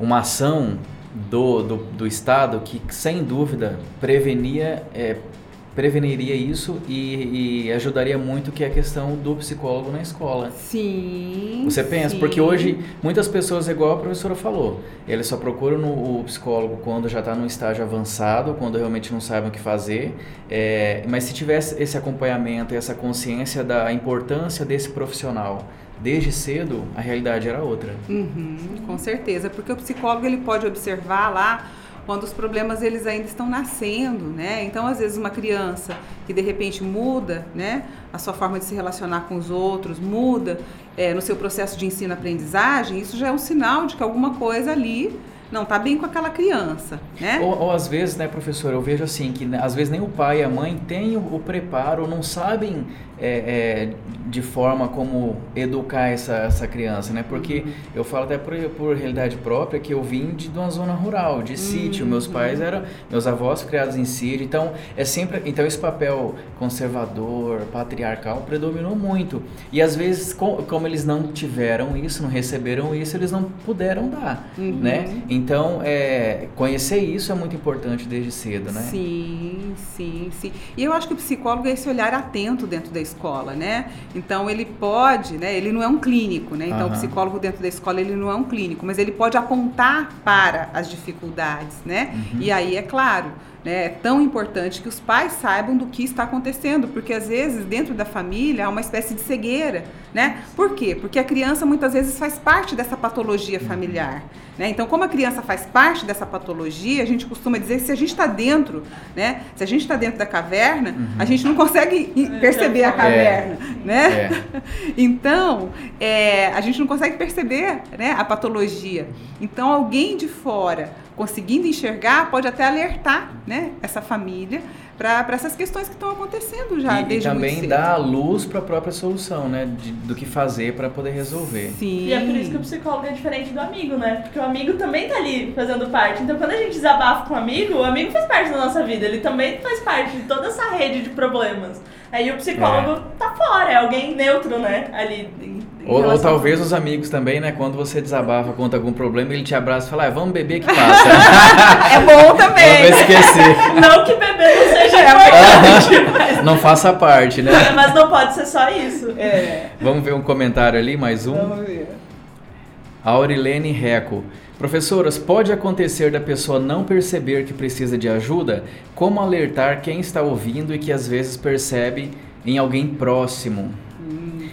uma ação do, do, do Estado que, sem dúvida, prevenia, é, preveniria isso e, e ajudaria muito que é a questão do psicólogo na escola. Sim. Você pensa, sim. porque hoje muitas pessoas, igual a professora falou, eles só procuram no, o psicólogo quando já está num estágio avançado, quando realmente não sabem o que fazer. É, mas se tivesse esse acompanhamento e essa consciência da importância desse profissional desde cedo, a realidade era outra. Uhum, com certeza, porque o psicólogo ele pode observar lá quando os problemas eles ainda estão nascendo, né? Então, às vezes uma criança que de repente muda, né, a sua forma de se relacionar com os outros, muda é, no seu processo de ensino-aprendizagem, isso já é um sinal de que alguma coisa ali não tá bem com aquela criança, né? Ou, ou às vezes, né, professor, eu vejo assim que né, às vezes nem o pai e a mãe têm o, o preparo, não sabem é, é, de forma como educar essa, essa criança, né? Porque Uhum. eu falo até por, por realidade própria que eu vim de, de uma zona rural, de sítio. Meus pais Uhum. eram, meus avós criados em sítio, então é sempre, então esse papel conservador, patriarcal predominou muito. E às vezes, com- como eles não tiveram isso, não receberam isso, eles não puderam dar, Uhum. né? Então, é, conhecer isso é muito importante desde cedo, né? Sim, sim, sim. E eu acho que o psicólogo é esse olhar atento dentro da escola, né? Então ele pode, né? Ele não é um clínico, né? Então o Aham. psicólogo dentro da escola ele não é um clínico, mas ele pode apontar para as dificuldades, né? Uhum. E aí é claro. Né, é tão importante que os pais saibam do que está acontecendo, porque às vezes dentro da família há uma espécie de cegueira, né? Por quê? Porque a criança muitas vezes faz parte dessa patologia familiar, né? Então, como a criança faz parte dessa patologia, a gente costuma dizer que se a gente está dentro, né? Se a gente está dentro da caverna, a gente não consegue i- perceber a caverna, né? É. Então, é, a gente não consegue perceber né, a patologia. Então, alguém de fora conseguindo enxergar pode até alertar né, essa família para essas questões que estão acontecendo já e, e desde muito também dar luz para a própria solução, né? De- do que fazer para poder resolver. Sim. E é por isso que o psicólogo é diferente do amigo, né? Porque o amigo também tá ali fazendo parte. Então quando a gente desabafa com o amigo, o amigo faz parte da nossa vida. Ele também faz parte de toda essa rede de problemas. Aí o psicólogo tá fora, é alguém neutro, né? Ali. Ou, ou talvez os amigos também, né? Quando você desabafa, conta algum problema, ele te abraça e fala, ah, vamos beber que passa. É bom também. Vamos esquecer. Não que beber não seja É importante, mas, Não faça parte, né? mas não pode ser só isso. É, Vamos ver um comentário ali, mais um. vamos ver. Aurilene Reco. Professoras, pode acontecer da pessoa não perceber que precisa de ajuda? Como alertar quem está ouvindo e que às vezes percebe em alguém próximo?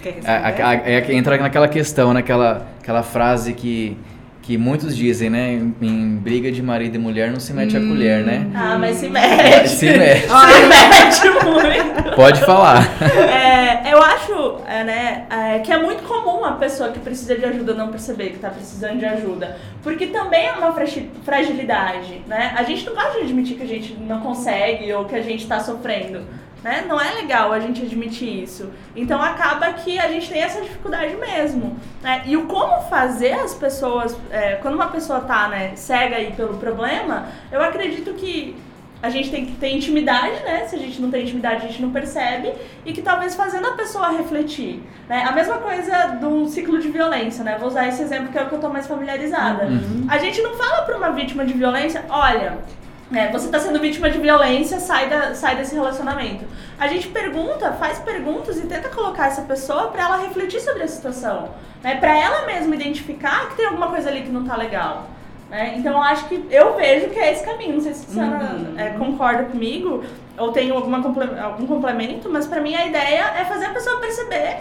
É que entra naquela questão, naquela aquela frase que, que muitos dizem, né? Em, em briga de marido e mulher não se mete a colher, né? Ah, mas se mete. Se mete. Se mete muito. Pode falar. É, eu acho é, né, é, que é muito comum a pessoa que precisa de ajuda não perceber que está precisando de ajuda. Porque também é uma fragi- fragilidade, né? A gente não gosta de admitir que a gente não consegue ou que a gente está sofrendo. Né? Não é legal a gente admitir isso. Então acaba que a gente tem essa dificuldade mesmo. Né? E o como fazer as pessoas. é, quando uma pessoa tá né, cega aí pelo problema, eu acredito que a gente tem que ter intimidade, né? Se a gente não tem intimidade, a gente não percebe. E que talvez fazendo a pessoa refletir. Né? A mesma coisa um ciclo de violência, né? Vou usar esse exemplo que é o que eu tô mais familiarizada. A gente não fala pra uma vítima de violência, olha. Né, você está sendo vítima de violência, sai, da, sai desse relacionamento. A gente pergunta, faz perguntas e tenta colocar essa pessoa para ela refletir sobre a situação. Né, para ela mesma identificar que tem alguma coisa ali que não tá legal. né? Então eu acho que eu vejo que é esse caminho. Não sei se a Ana Uhum. é, concorda comigo ou tem alguma algum complemento, mas para mim a ideia é fazer a pessoa perceber,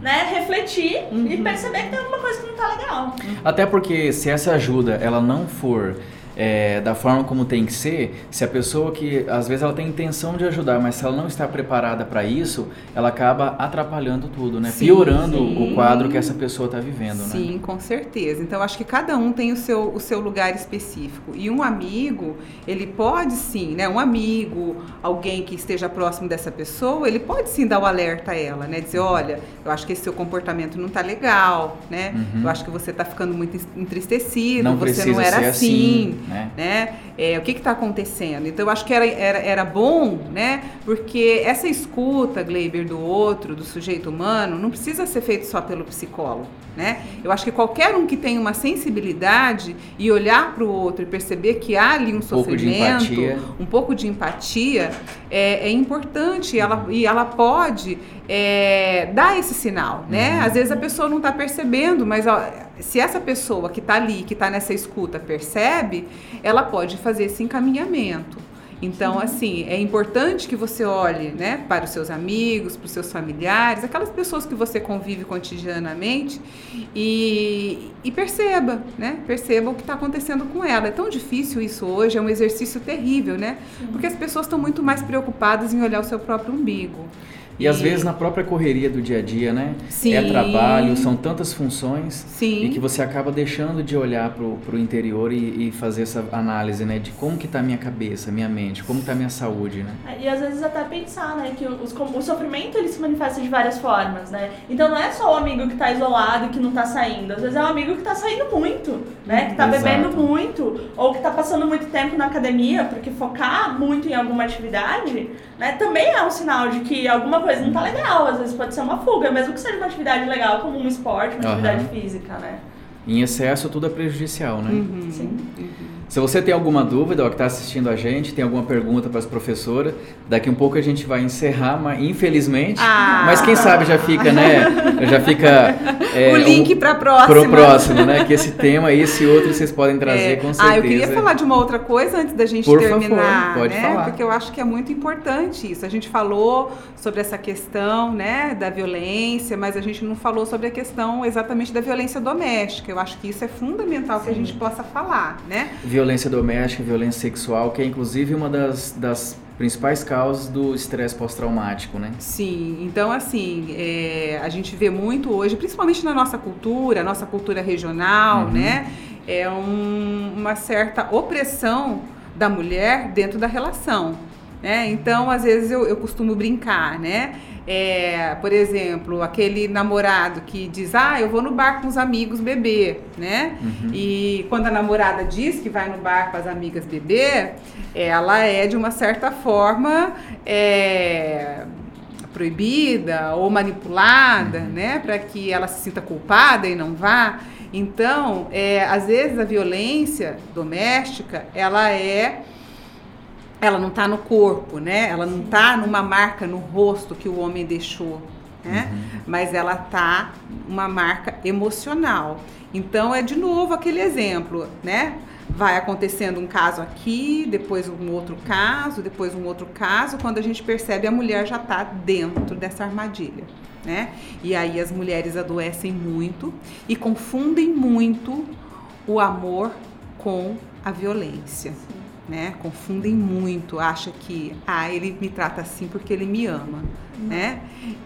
né, refletir e perceber que tem alguma coisa que não tá legal. Até porque se essa ajuda ela não for é, da forma como tem que ser, se a pessoa que às vezes ela tem intenção de ajudar, mas se ela não está preparada para isso, ela acaba atrapalhando tudo, né? Sim, Piorando sim. o quadro que essa pessoa está vivendo, né? Sim, com certeza. Então, acho que cada um tem o seu, o seu lugar específico. E um amigo, ele pode sim, né? Um amigo, alguém que esteja próximo dessa pessoa, ele pode sim dar o alerta a ela, né? Dizer, olha, eu acho que esse seu comportamento não tá legal, né? Uhum. Eu acho que você tá ficando muito en- entristecido, Não você não era ser assim, né? né? É, o que está acontecendo? Então, eu acho que era, era, era bom, né? Porque essa escuta, Gleiber, do outro, do sujeito humano, não precisa ser feito só pelo psicólogo, né? Eu acho que qualquer um que tem uma sensibilidade e olhar para o outro e perceber que há ali um, de sofrimento, um pouco de empatia, é, é importante e ela, e ela pode é, dar esse sinal, né? Uhum. Às vezes a pessoa não está percebendo, mas se essa pessoa que está ali, que está nessa escuta, percebe, ela pode fazer esse encaminhamento. Então, assim, é importante que você olhe né, para os seus amigos, para os seus familiares, aquelas pessoas que você convive cotidianamente e, e perceba, né? Perceba o que está acontecendo com ela. É tão difícil isso hoje, é um exercício terrível, né? Porque as pessoas estão muito mais preocupadas em olhar o seu próprio umbigo. E às vezes na própria correria do dia a dia, né? Sim. É trabalho, são tantas funções Sim. e que você acaba deixando de olhar pro, pro interior e, e fazer essa análise, né? De como que tá a minha cabeça, minha mente, como tá a minha saúde, né? É, E às vezes até pensar, né, que os, o sofrimento ele se manifesta de várias formas, né? Então não é só o amigo que tá isolado e que não tá saindo, às vezes é um amigo que tá saindo muito, né? Que tá Exato. bebendo muito, ou que tá passando muito tempo na academia, porque focar muito em alguma atividade, né, também é um sinal de que alguma coisa não tá legal, às vezes pode ser uma fuga, mesmo que seja uma atividade legal, como um esporte, uma Aham. atividade física, né? Em excesso tudo é prejudicial, né? Uhum. Sim. Se você tem alguma dúvida, ó, que está assistindo a gente, tem alguma pergunta para as professoras, daqui um pouco a gente vai encerrar, mas infelizmente, Ah. mas quem sabe já fica, né? Já fica é, o link um, para próxima. pro próximo, né? Que esse tema, esse outro vocês podem trazer É. com certeza. Ah, eu queria falar de uma outra coisa antes da gente Por favor, terminar, pode né? falar. Porque eu acho que é muito importante isso. A gente falou sobre essa questão, né, da violência, mas a gente não falou sobre a questão exatamente da violência doméstica. Eu acho que isso é fundamental que a gente possa falar, né? Violência doméstica, violência sexual, que é inclusive uma das, das principais causas do estresse pós-traumático, né? Sim, então assim, é, a gente vê muito hoje, principalmente na nossa cultura, nossa cultura regional, Uhum. né? É um- uma certa opressão da mulher dentro da relação. Né? Então, às vezes eu, eu costumo brincar, né? É, por exemplo, aquele namorado que diz, ah, eu vou no bar com os amigos beber, né? Uhum. E quando a namorada diz que vai no bar com as amigas beber, ela é de uma certa forma é, proibida ou manipulada, né, para que ela se sinta culpada e não vá. Então, é, às vezes a violência doméstica, ela é ela não está no corpo, né? Ela não está numa marca no rosto que o homem deixou, né? Mas ela tá uma marca emocional. Então é de novo aquele exemplo, né? Vai acontecendo um caso aqui, depois um outro caso, depois um outro caso, quando a gente percebe a mulher já está dentro dessa armadilha, né? E aí as mulheres adoecem muito e confundem muito o amor com a violência né? Confundem muito, acha que ah, ele me trata assim porque ele me ama, né?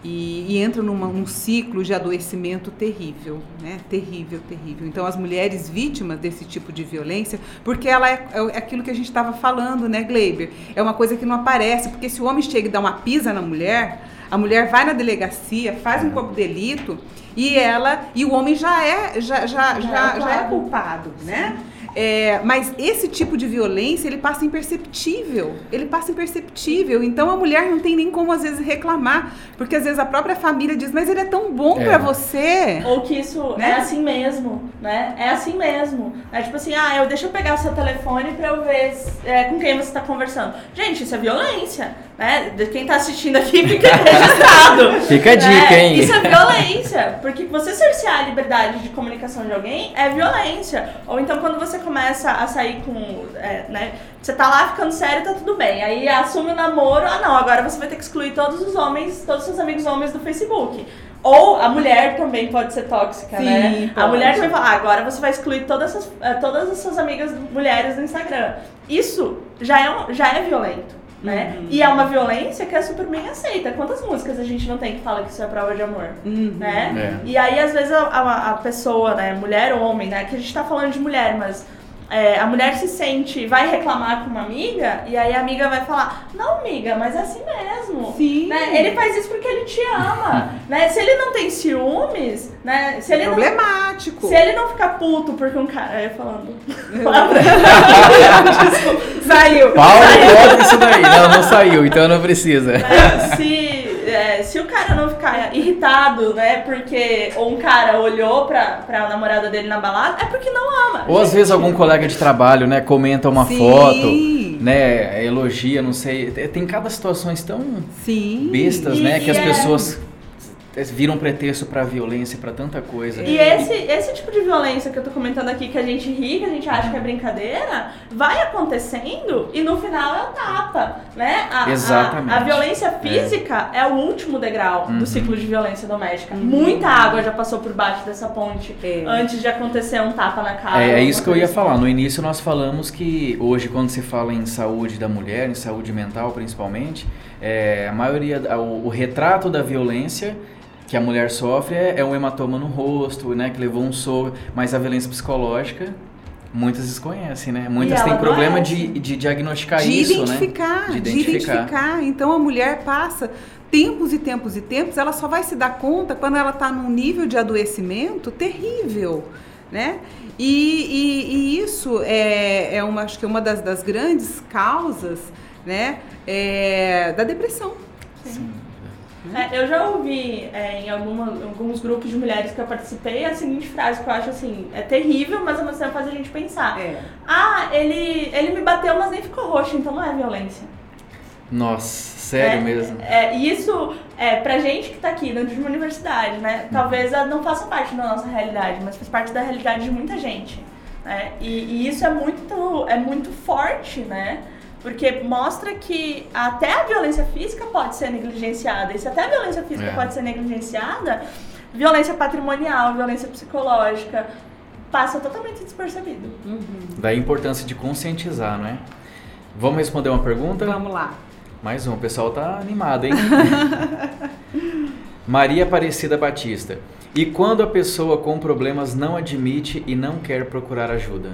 E, e entra numa, num ciclo de adoecimento terrível, né? Terrível, terrível. Então as mulheres vítimas desse tipo de violência, porque ela é, é aquilo que a gente estava falando, né, Gleiber? É uma coisa que não aparece, porque se o homem chega e dá uma pisa na mulher, a mulher vai na delegacia, faz um corpo de delito e ela e o homem já é já já, já, já é culpado, né? É, mas esse tipo de violência, ele passa imperceptível. Ele passa imperceptível. Então a mulher não tem nem como, às vezes, reclamar. Porque às vezes a própria família diz, mas ele é tão bom É. pra você. Ou que isso Né? é assim mesmo, né? É assim mesmo. É tipo assim, ah, eu, deixa eu pegar o seu telefone pra eu ver é, com quem você tá conversando. Gente, isso é violência, né? Quem tá assistindo aqui fica registrado. Fica a dica, né? hein? Isso é violência. Porque você cercear a liberdade de comunicação de alguém é violência. Ou então quando você começa a sair com, é, né? Você tá lá ficando sério, tá tudo bem. Aí assume o namoro, ah não, agora você vai ter que excluir todos os homens, todos os seus amigos homens do Facebook. Ou a mulher também pode ser tóxica, Sim, né? A pode. mulher também fala, ah, agora você vai excluir todas, essas, eh, todas as suas amigas mulheres do Instagram. Isso já é, já é violento, né? Uhum. E é uma violência que é super bem aceita. Quantas músicas a gente não tem que fala que isso é prova de amor? Uhum. né? É. E aí, às vezes, a, a- a pessoa, né, mulher ou homem, né, que a gente tá falando de mulher, mas é, a mulher se sente, vai reclamar com uma amiga, e aí a amiga vai falar, não, amiga, mas é assim mesmo. Sim. Né? Ele faz isso porque ele te ama, né? Se ele não tem ciúmes, né? Se ele não Problemático. se ele não ficar puto porque um cara. Eu falando. Saiu. Paulo, Saiu. isso daí. Não, não saiu, então não precisa. É, se, é, se o cara não ficar irritado, né? Porque. Ou um cara olhou pra, pra namorada dele na balada, é porque não ama. Ou às vezes algum colega de trabalho, né, comenta uma Sim. foto, né, elogia, não sei. Tem cada situações tão Sim. bestas, E- né, que e as é- pessoas viram pretexto pra violência, pra tanta coisa. E esse, esse tipo de violência que eu tô comentando aqui, que a gente ri, que a gente acha que é brincadeira, vai acontecendo e no final é o tapa, né? A, a- Exatamente. A, violência física é. o último degrau Uhum. do ciclo de violência doméstica. Muita água já passou por baixo dessa ponte É. antes de acontecer um tapa na cara. É, é isso que eu ia coisa falar. assim. No início nós falamos que hoje, quando se fala em saúde da mulher, em saúde mental principalmente, é, a maioria, o, o, retrato da violência que a mulher sofre é, é um hematoma no rosto, né, que levou um soco, mas a violência psicológica muitas desconhecem, né? Muitas têm problema de, de diagnosticar de isso, identificar, né? De identificar. De identificar. Então a mulher passa tempos e tempos e tempos, ela só vai se dar conta quando ela está num nível de adoecimento terrível, né? E, e, e isso é, é uma, acho que é uma das, das grandes causas, né, é, da depressão. Sim. É, eu já ouvi é, em alguma, alguns grupos de mulheres que eu participei a seguinte frase que eu acho assim, é terrível, mas ao mesmo tempo faz a gente pensar. É. Ah, ele, ele me bateu, mas nem ficou roxo, então não é violência. Nossa, sério é, mesmo? É, e isso, é, pra gente que tá aqui dentro de uma universidade, né? Talvez não faça parte da nossa realidade, mas faz parte da realidade de muita gente. Né? E, e isso é muito, é muito forte, né? Porque mostra que até a violência física pode ser negligenciada. E se até a violência física é. pode ser negligenciada, violência patrimonial, violência psicológica, passa totalmente despercebido. Uhum. Daí a importância de conscientizar, não é? Vamos responder uma pergunta? Vamos lá. Mais um, o pessoal tá animado, hein? Maria Aparecida Batista. E quando a pessoa com problemas não admite e não quer procurar ajuda?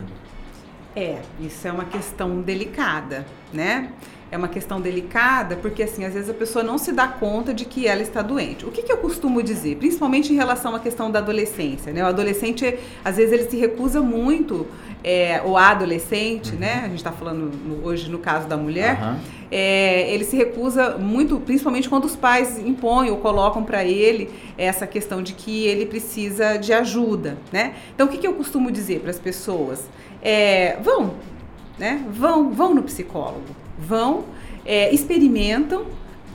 É, isso é uma questão delicada, né? É uma questão delicada porque, assim, às vezes a pessoa não se dá conta de que ela está doente. O que, que eu costumo dizer? Principalmente em relação à questão da adolescência, né? O adolescente, às vezes, ele se recusa muito, é, ou a adolescente, uhum. né? A gente está falando no, hoje no caso da mulher. Uhum. É, ele se recusa muito, principalmente quando os pais impõem ou colocam para ele essa questão de que ele precisa de ajuda, né? Então, o que, que eu costumo dizer para as pessoas? É, vão, né? Vão, vão no psicólogo, vão, é, experimentam,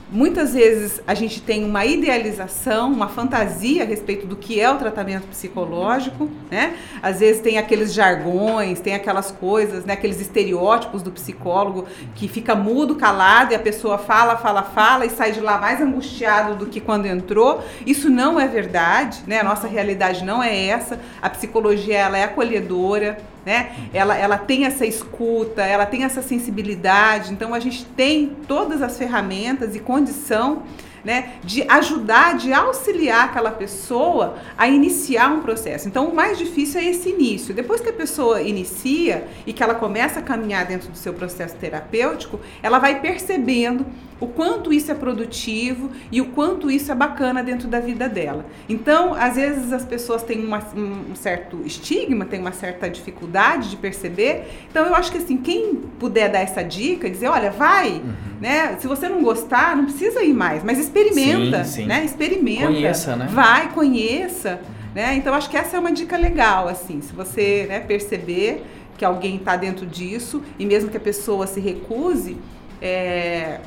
Muitas vezes a gente tem uma idealização, uma fantasia a respeito do que é o tratamento psicológico, né? Às vezes tem aqueles jargões, tem aquelas coisas, né? aqueles estereótipos do psicólogo que fica mudo, calado e a pessoa fala, fala, fala e sai de lá mais angustiado do que quando entrou. Isso não é verdade, né? A nossa realidade não é essa. A psicologia ela é acolhedora, né? Ela, ela tem essa escuta, ela tem essa sensibilidade. Então a gente tem todas as ferramentas e condição né, de ajudar, de auxiliar aquela pessoa a iniciar um processo. Então, o mais difícil é esse início. Depois que a pessoa inicia e que ela começa a caminhar dentro do seu processo terapêutico, ela vai percebendo o quanto isso é produtivo e o quanto isso é bacana dentro da vida dela. Então, às vezes as pessoas têm uma, um certo estigma, têm uma certa dificuldade de perceber. Então, eu acho que assim, quem puder dar essa dica, dizer, olha, vai, uhum. né? Se você não gostar, não precisa ir mais, mas experimenta, sim, sim. né? Experimenta. Conheça, né? Vai, conheça, né? Então, acho que essa é uma dica legal, assim, se você né, perceber que alguém está dentro disso e mesmo que a pessoa se recuse, é,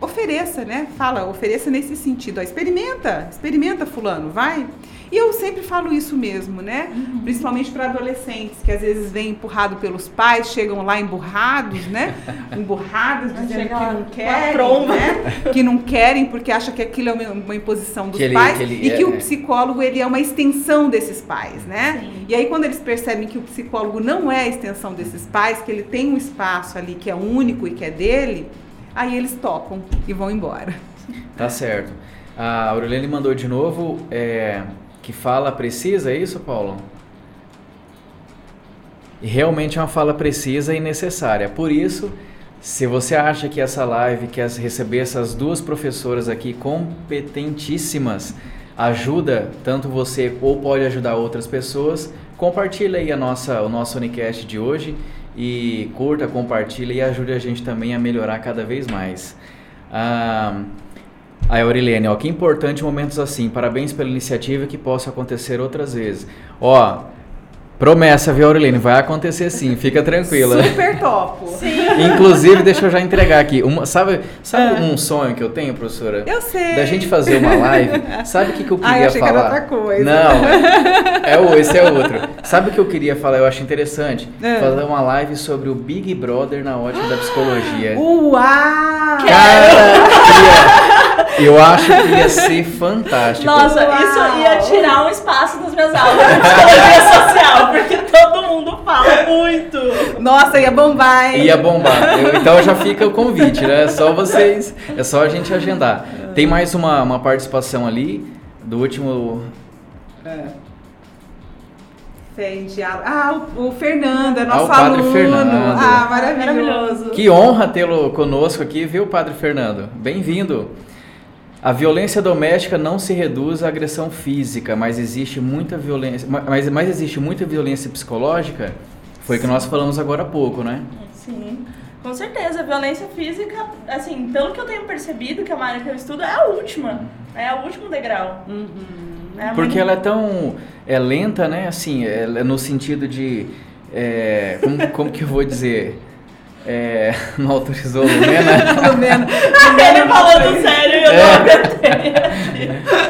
ofereça, né? Fala, ofereça nesse sentido. Ó, experimenta, experimenta, fulano, vai. E eu sempre falo isso mesmo, né? Uhum. Principalmente para adolescentes que às vezes vêm empurrado pelos pais, chegam lá emburrados, né? Emburrados, dizendo que não querem, né? Que não querem porque acham que aquilo é uma, imposição dos que pais ele, ele e é, que o psicólogo ele é uma extensão desses pais, né? Sim. E aí quando eles percebem que o psicólogo não é a extensão desses pais, que ele tem um espaço ali que é único e que é dele, Aí eles topam e vão embora. Tá certo. A Aureliane mandou de novo é, que fala precisa, é isso, Paulo? Realmente é uma fala precisa e necessária. Por isso, se você acha que essa live quer receber essas duas professoras aqui competentíssimas ajuda tanto você ou pode ajudar outras pessoas, compartilha aí a nossa, o nosso Unicast de hoje e curta, compartilha e ajude a gente também a melhorar cada vez mais. Ah, a Aurilene, ó, que importante momentos assim. Parabéns pela iniciativa que possa acontecer outras vezes. Ó, Promessa, viu, Aurelene? Vai acontecer sim, fica tranquila. Super topo. Sim. Inclusive, deixa eu já entregar aqui. Uma, sabe sabe é. um sonho que eu tenho, professora? Eu sei. Da gente fazer uma live. Sabe o que, que eu queria ah, eu achei falar? Que era outra coisa. Não, é o, esse é outro. Sabe o que eu queria falar? Eu acho interessante. É. Fazer uma live sobre o Big Brother na ótica da psicologia. Uau! Cara, Eu acho que ia ser fantástico. Nossa, Uau. isso ia tirar um espaço das minhas aulas de psicologia social, porque todo mundo fala muito. Nossa, ia bombar, hein? Ia bombar. Eu- então já fica o convite, né? É só vocês. É só a gente agendar. Tem mais uma, uma participação ali do último. Fé em diálogo. Ah, o, Fernando, é Ah, nosso o Padre aluno. Fernando. Ah, maravilhoso. Maravilhoso. Que honra tê-lo conosco aqui, viu, Padre Fernando? Bem-vindo. A violência doméstica não se reduz à agressão física, mas existe muita violência, mas, mas existe muita violência psicológica. Foi o que nós falamos agora há pouco, né? Sim, com certeza. A violência física, assim, pelo que eu tenho percebido, que é uma área que eu estudo, é a última. É o último degrau. É Porque muito- ela é tão é lenta, né? Assim, é, é no sentido de é, como, como que eu vou dizer? É, não autorizou, né? Pelo menos. Ele falando sério e eu É. não aguentei.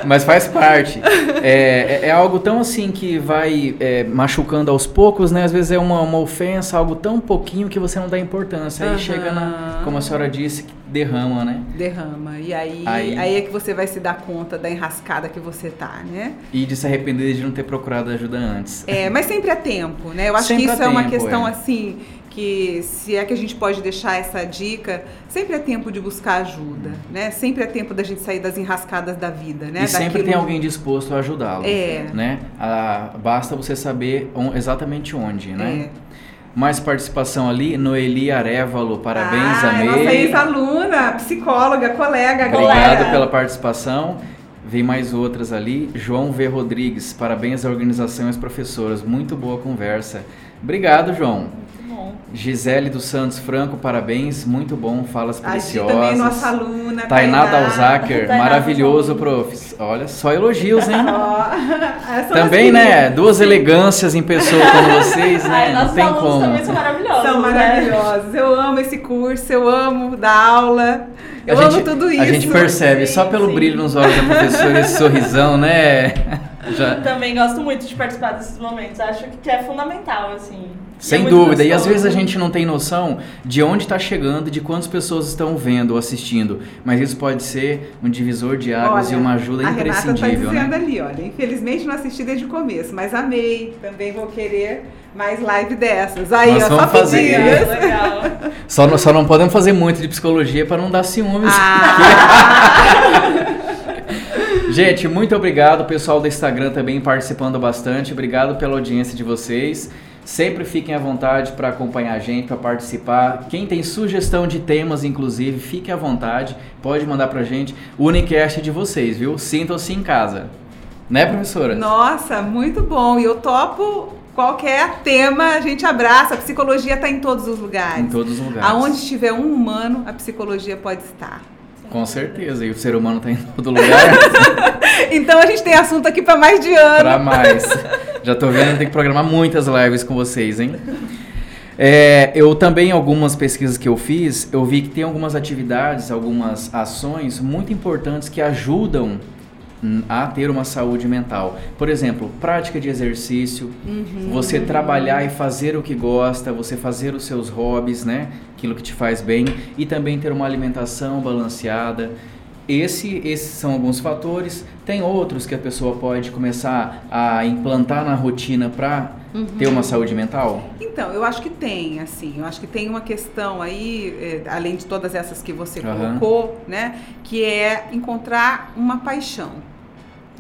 Mas faz parte. É, é- é algo tão assim que vai é, machucando aos poucos, né? Às vezes é uma, uma ofensa, algo tão pouquinho que você não dá importância. Aí Aham. chega na, como a senhora disse, derrama, né? Derrama. E aí, Aí- aí... é que você vai se dar conta da enrascada que você tá, né? E de se arrepender de não ter procurado ajuda antes. É, mas sempre é tempo, né? Eu acho Sempre que isso há é uma tempo, questão é. assim que se é que a gente pode deixar essa dica, sempre é tempo de buscar ajuda, né? Sempre é tempo da gente sair das enrascadas da vida, né? E sempre Daquilo- tem alguém disposto a ajudá-lo. É. Né? Ah, basta você saber on- exatamente onde, né? É. Mais participação ali, Noeli Arevalo, parabéns, ah, amei. Nossa ex-aluna, psicóloga, colega, Obrigado pela participação. Vem mais outras ali. João V. Rodrigues, parabéns à organização e às professoras. Muito boa conversa. Obrigado, João. Bom. Gisele dos Santos Franco, parabéns. Muito bom, falas A preciosas. também, nossa aluna. Tainá Tainá maravilhoso, Dalzaker. prof. Olha, só elogios, hein? Essas Também, né? Duas elegâncias em pessoa como vocês, né? Ai, Não nossos tem alunos como. também são maravilhosos. São né? maravilhosos. Eu amo esse curso, eu amo dar aula. Eu a amo gente, tudo isso. A gente percebe, só Sim, pelo sim. brilho nos olhos da professora, esse sorrisão, né? Já, Também gosto muito de participar desses momentos. Acho que é fundamental, assim. É sem muito dúvida. E às vezes a gente não tem noção de onde está chegando e de quantas pessoas estão vendo ou assistindo. Mas isso pode ser um divisor de águas Olha, e uma ajuda a Renata tá imprescindível, dizendo né? ali, olha, infelizmente não assisti desde o começo, mas amei. Também vou querer mais live dessas. Aí, Nós ó, só fazer. Só, não- só não podemos fazer muito de psicologia para não dar ciúmes. Ah, Gente, muito obrigado. O pessoal do Instagram também participando bastante. Obrigado pela audiência de vocês. Sempre fiquem à vontade para acompanhar a gente, para participar. Quem tem sugestão de temas, inclusive, fique à vontade. Pode mandar pra gente. O Unicast é de vocês, viu? Sintam-se em casa. Né, professora? nossa, muito bom. E eu topo qualquer tema, a gente abraça. A psicologia está em todos os lugares. Em todos os lugares. Aonde estiver um humano, a psicologia pode estar. Com certeza. E o ser humano tá em todo lugar. Então a gente tem assunto aqui para mais de ano. Pra mais. Já tô vendo, tem que programar muitas lives com vocês, hein? É, eu também, algumas pesquisas que eu fiz, eu vi que tem algumas atividades, algumas ações muito importantes que ajudam a ter uma saúde mental. Por exemplo, prática de exercício, você trabalhar e fazer o que gosta, você fazer os seus hobbies, né? Aquilo que te faz bem e também ter uma alimentação balanceada. Esse, esses são alguns fatores. Tem outros que a pessoa pode começar a implantar na rotina para ter uma saúde mental? Então, eu acho que tem, assim, eu acho que tem uma questão aí, eh, além de todas essas que você Aham. colocou, né, que é encontrar uma paixão.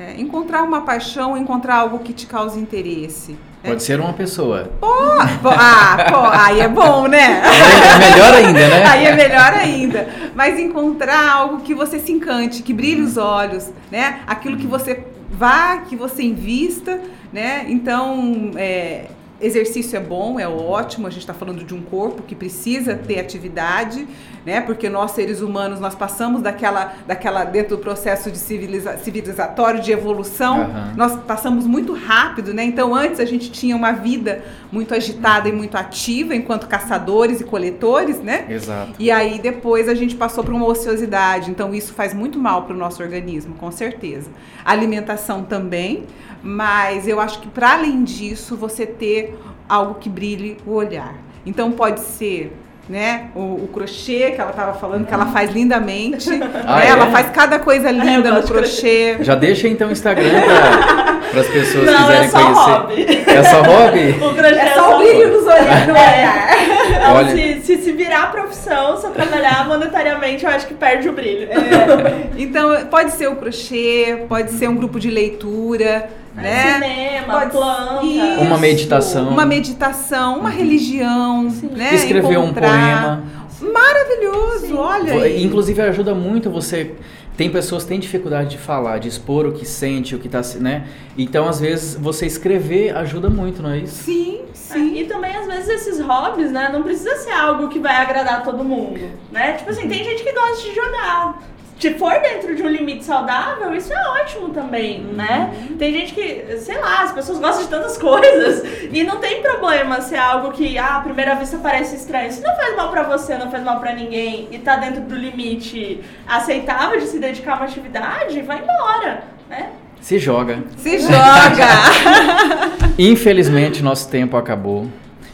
Né? Encontrar uma paixão, encontrar algo que te cause interesse. né? Pode ser uma pessoa. Pô, ah, pô, aí é bom, né? É melhor ainda, né? Aí é melhor ainda. Mas encontrar algo que você se encante, que brilhe os olhos, né? Aquilo que você vá, que você invista, né? Então, é, exercício é bom, é ótimo. A gente está falando de um corpo que precisa ter atividade, né? Porque nós seres humanos nós passamos daquela, daquela dentro do processo de civiliza, civilizatório de evolução, Aham. nós passamos muito rápido, né? Então antes a gente tinha uma vida muito agitada e muito ativa enquanto caçadores e coletores, né? Exato. E aí depois a gente passou para uma ociosidade, então isso faz muito mal para o nosso organismo, com certeza. A alimentação também, mas eu acho que para além disso você ter algo que brilhe o olhar. Então pode ser né? O, o crochê que ela estava falando que ela faz lindamente. Ah, né? é? Ela faz cada coisa linda no crochê. Já deixa então o Instagram para as pessoas Não, quiserem é só conhecer. hobby. É só hobby? O crochê É só o brilho dos olhos no olhar. Então, Olha. se, se se virar profissão, se eu trabalhar monetariamente, eu acho que perde o brilho. Então, pode ser o crochê, pode ser um grupo de leitura, né? Cinema, Pode- planta. Isso. Uma meditação. Uma meditação, uma religião, né? Escrever um Encontrar. poema. Maravilhoso, olha aí. Inclusive ajuda muito você. Tem pessoas que têm dificuldade de falar, de expor o que sente, o que tá, né? Então, às vezes, você escrever ajuda muito, não é isso? Sim, É, sim. E também, às vezes, esses hobbies, né, não precisa ser algo que vai agradar todo mundo, né? Tipo assim, tem gente que gosta de jogar. Se for dentro de um limite saudável, isso é ótimo também, né? Tem gente que, sei lá, as pessoas gostam de tantas coisas e não tem problema ser algo que, ah, à primeira vista parece estranho. Se não faz mal pra você, não faz mal pra ninguém e tá dentro do limite aceitável de se dedicar a uma atividade, vai embora, né? Se joga. Se joga. Infelizmente, nosso tempo acabou.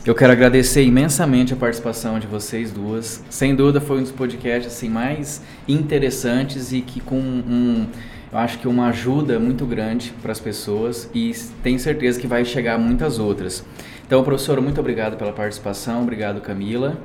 Eu quero agradecer imensamente a participação de vocês duas. Sem dúvida, foi um dos podcasts assim, mais interessantes e que com um, eu acho que uma ajuda muito grande para as pessoas e tenho certeza que vai chegar a muitas outras. Então, professora, muito obrigado pela participação. Obrigado, Camila.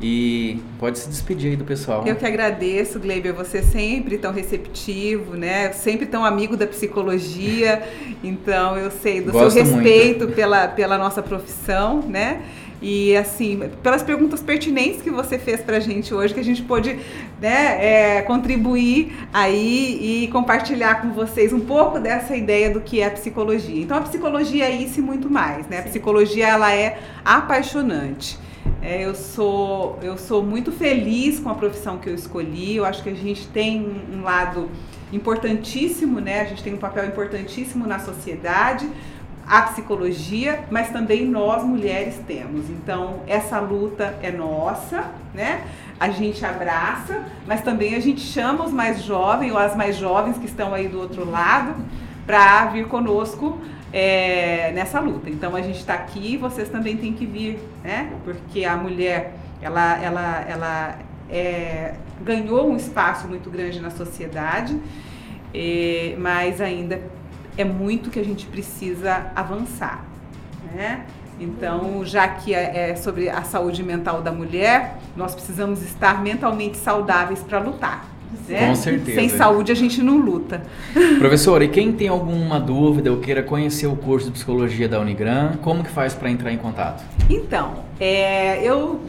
E pode se despedir aí do pessoal. Eu que agradeço, Gleiber, você sempre tão receptivo, né? Sempre tão amigo da psicologia. Então, eu sei do Gosto seu muito. respeito pela, pela nossa profissão, né? E assim, pelas perguntas pertinentes que você fez pra gente hoje, que a gente pôde né, é, contribuir aí e compartilhar com vocês um pouco dessa ideia do que é a psicologia. Então a psicologia é isso e muito mais, né? A psicologia ela é apaixonante. É, eu, sou, eu sou muito feliz com a profissão que eu escolhi. Eu acho que a gente tem um, lado importantíssimo, né? A gente tem um papel importantíssimo na sociedade, a psicologia, mas também nós mulheres temos. Então, essa luta é nossa, né? A gente abraça, mas também a gente chama os mais jovens ou as mais jovens que estão aí do outro lado para vir conosco é, nessa luta. Então a gente está aqui, vocês também têm que vir, né? Porque a mulher, ela, ela, ela é, ganhou um espaço muito grande na sociedade, é, mas ainda é muito que a gente precisa avançar, né? Então, já que é é sobre a saúde mental da mulher, nós precisamos estar mentalmente saudáveis para lutar. Né? Com certeza. Sem saúde a gente não luta. Professora, e quem tem alguma dúvida ou queira conhecer o curso de psicologia da Unigran, como que faz para entrar em contato? Então, é, eu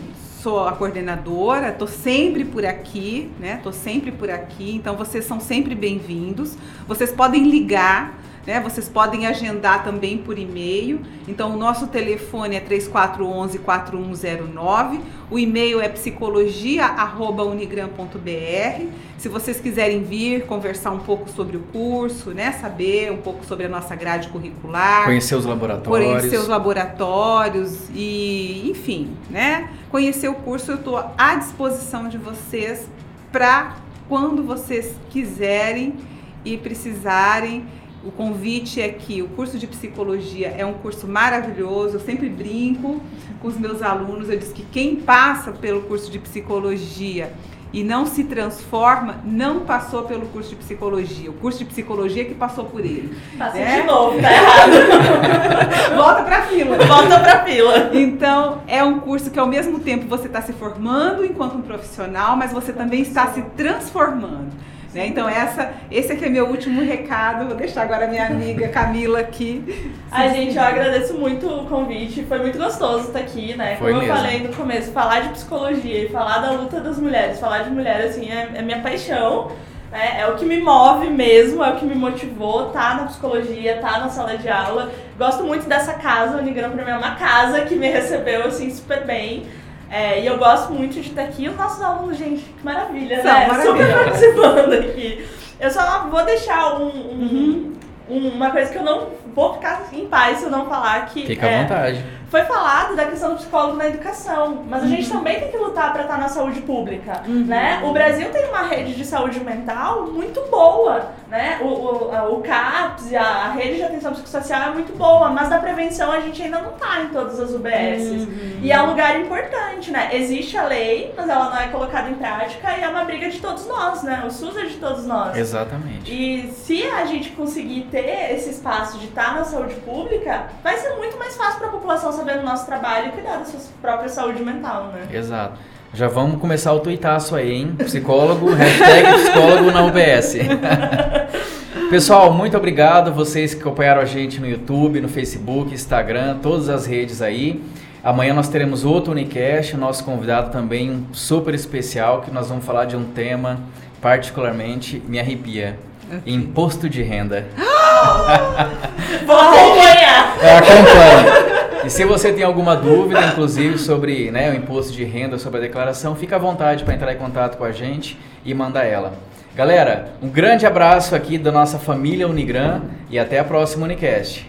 sou a coordenadora, estou sempre por aqui, né? Estou sempre por aqui, então vocês são sempre bem-vindos. Vocês podem ligar, né? Vocês podem agendar também por e-mail. Então, o nosso telefone é 3411-4109. O e-mail é psicologia.unigram.br. Se vocês quiserem vir conversar um pouco sobre o curso, né? Saber um pouco sobre a nossa grade curricular Conhecer os laboratórios. conhecer os laboratórios e, enfim, né? Conhecer o curso, eu estou à disposição de vocês para quando vocês quiserem e precisarem. O convite é que o curso de psicologia é um curso maravilhoso. Eu sempre brinco com os meus alunos. Eu disse que quem passa pelo curso de psicologia e não se transforma, não passou pelo curso de psicologia. O curso de psicologia que passou por ele. Passei né? de novo, tá errado. Volta pra fila. Volta pra fila. Então, é um curso que ao mesmo tempo você está se formando enquanto um profissional, mas você também está se transformando. Né? Então, essa, esse aqui é meu último recado. Vou deixar agora a minha amiga Camila aqui. Ai, gente, eu agradeço muito o convite. Foi muito gostoso estar aqui, né? Foi Como eu mesmo. falei no começo, falar de psicologia e falar da luta das mulheres, falar de mulher, assim, é, é minha paixão. né? É o que me move mesmo, é o que me motivou, tá na psicologia, tá na sala de aula. Gosto muito dessa casa, o Unigram pra mim é uma casa que me recebeu, assim, super bem. É, e eu gosto muito de estar aqui. Os nossos alunos, gente, que maravilha, São né? maravilhosos. Super participando aqui. Eu só vou deixar um- um- Uhum. um- uma coisa que eu não vou ficar em paz se eu não falar que Fica à é, vontade. Foi falado da questão do psicólogo na educação, mas a gente também tem que lutar para estar na saúde pública, né? O Brasil tem uma rede de saúde mental muito boa, né? O, o, a- o CAPS e a rede de atenção psicossocial é muito boa, mas da prevenção a gente ainda não tá em todas as UBSs. E é um lugar importante, né? Existe a lei, mas ela não é colocada em prática e é uma briga de todos nós, né? O SUS é de todos nós. Exatamente. E se a gente conseguir ter esse espaço de estar na saúde pública, vai ser muito mais fácil para a população saber do nosso trabalho e cuidar da sua própria saúde mental, né? Exato. Já vamos começar o tuitaço aí, hein? Psicólogo, hashtag psicólogo na UBS. Pessoal, muito obrigado vocês que acompanharam a gente no YouTube, no Facebook, Instagram, todas as redes aí. Amanhã nós teremos outro Unicast, nosso convidado também um super especial, que nós vamos falar de um tema particularmente me arrepia. Imposto de renda. Vou acompanhar! Eu acompanho. E se você tem alguma dúvida, inclusive, sobre né, o imposto de renda, sobre a declaração, fica à vontade para entrar em contato com a gente e mandar ela. Galera, um grande abraço aqui da nossa família Unigran e até a próxima Unicast.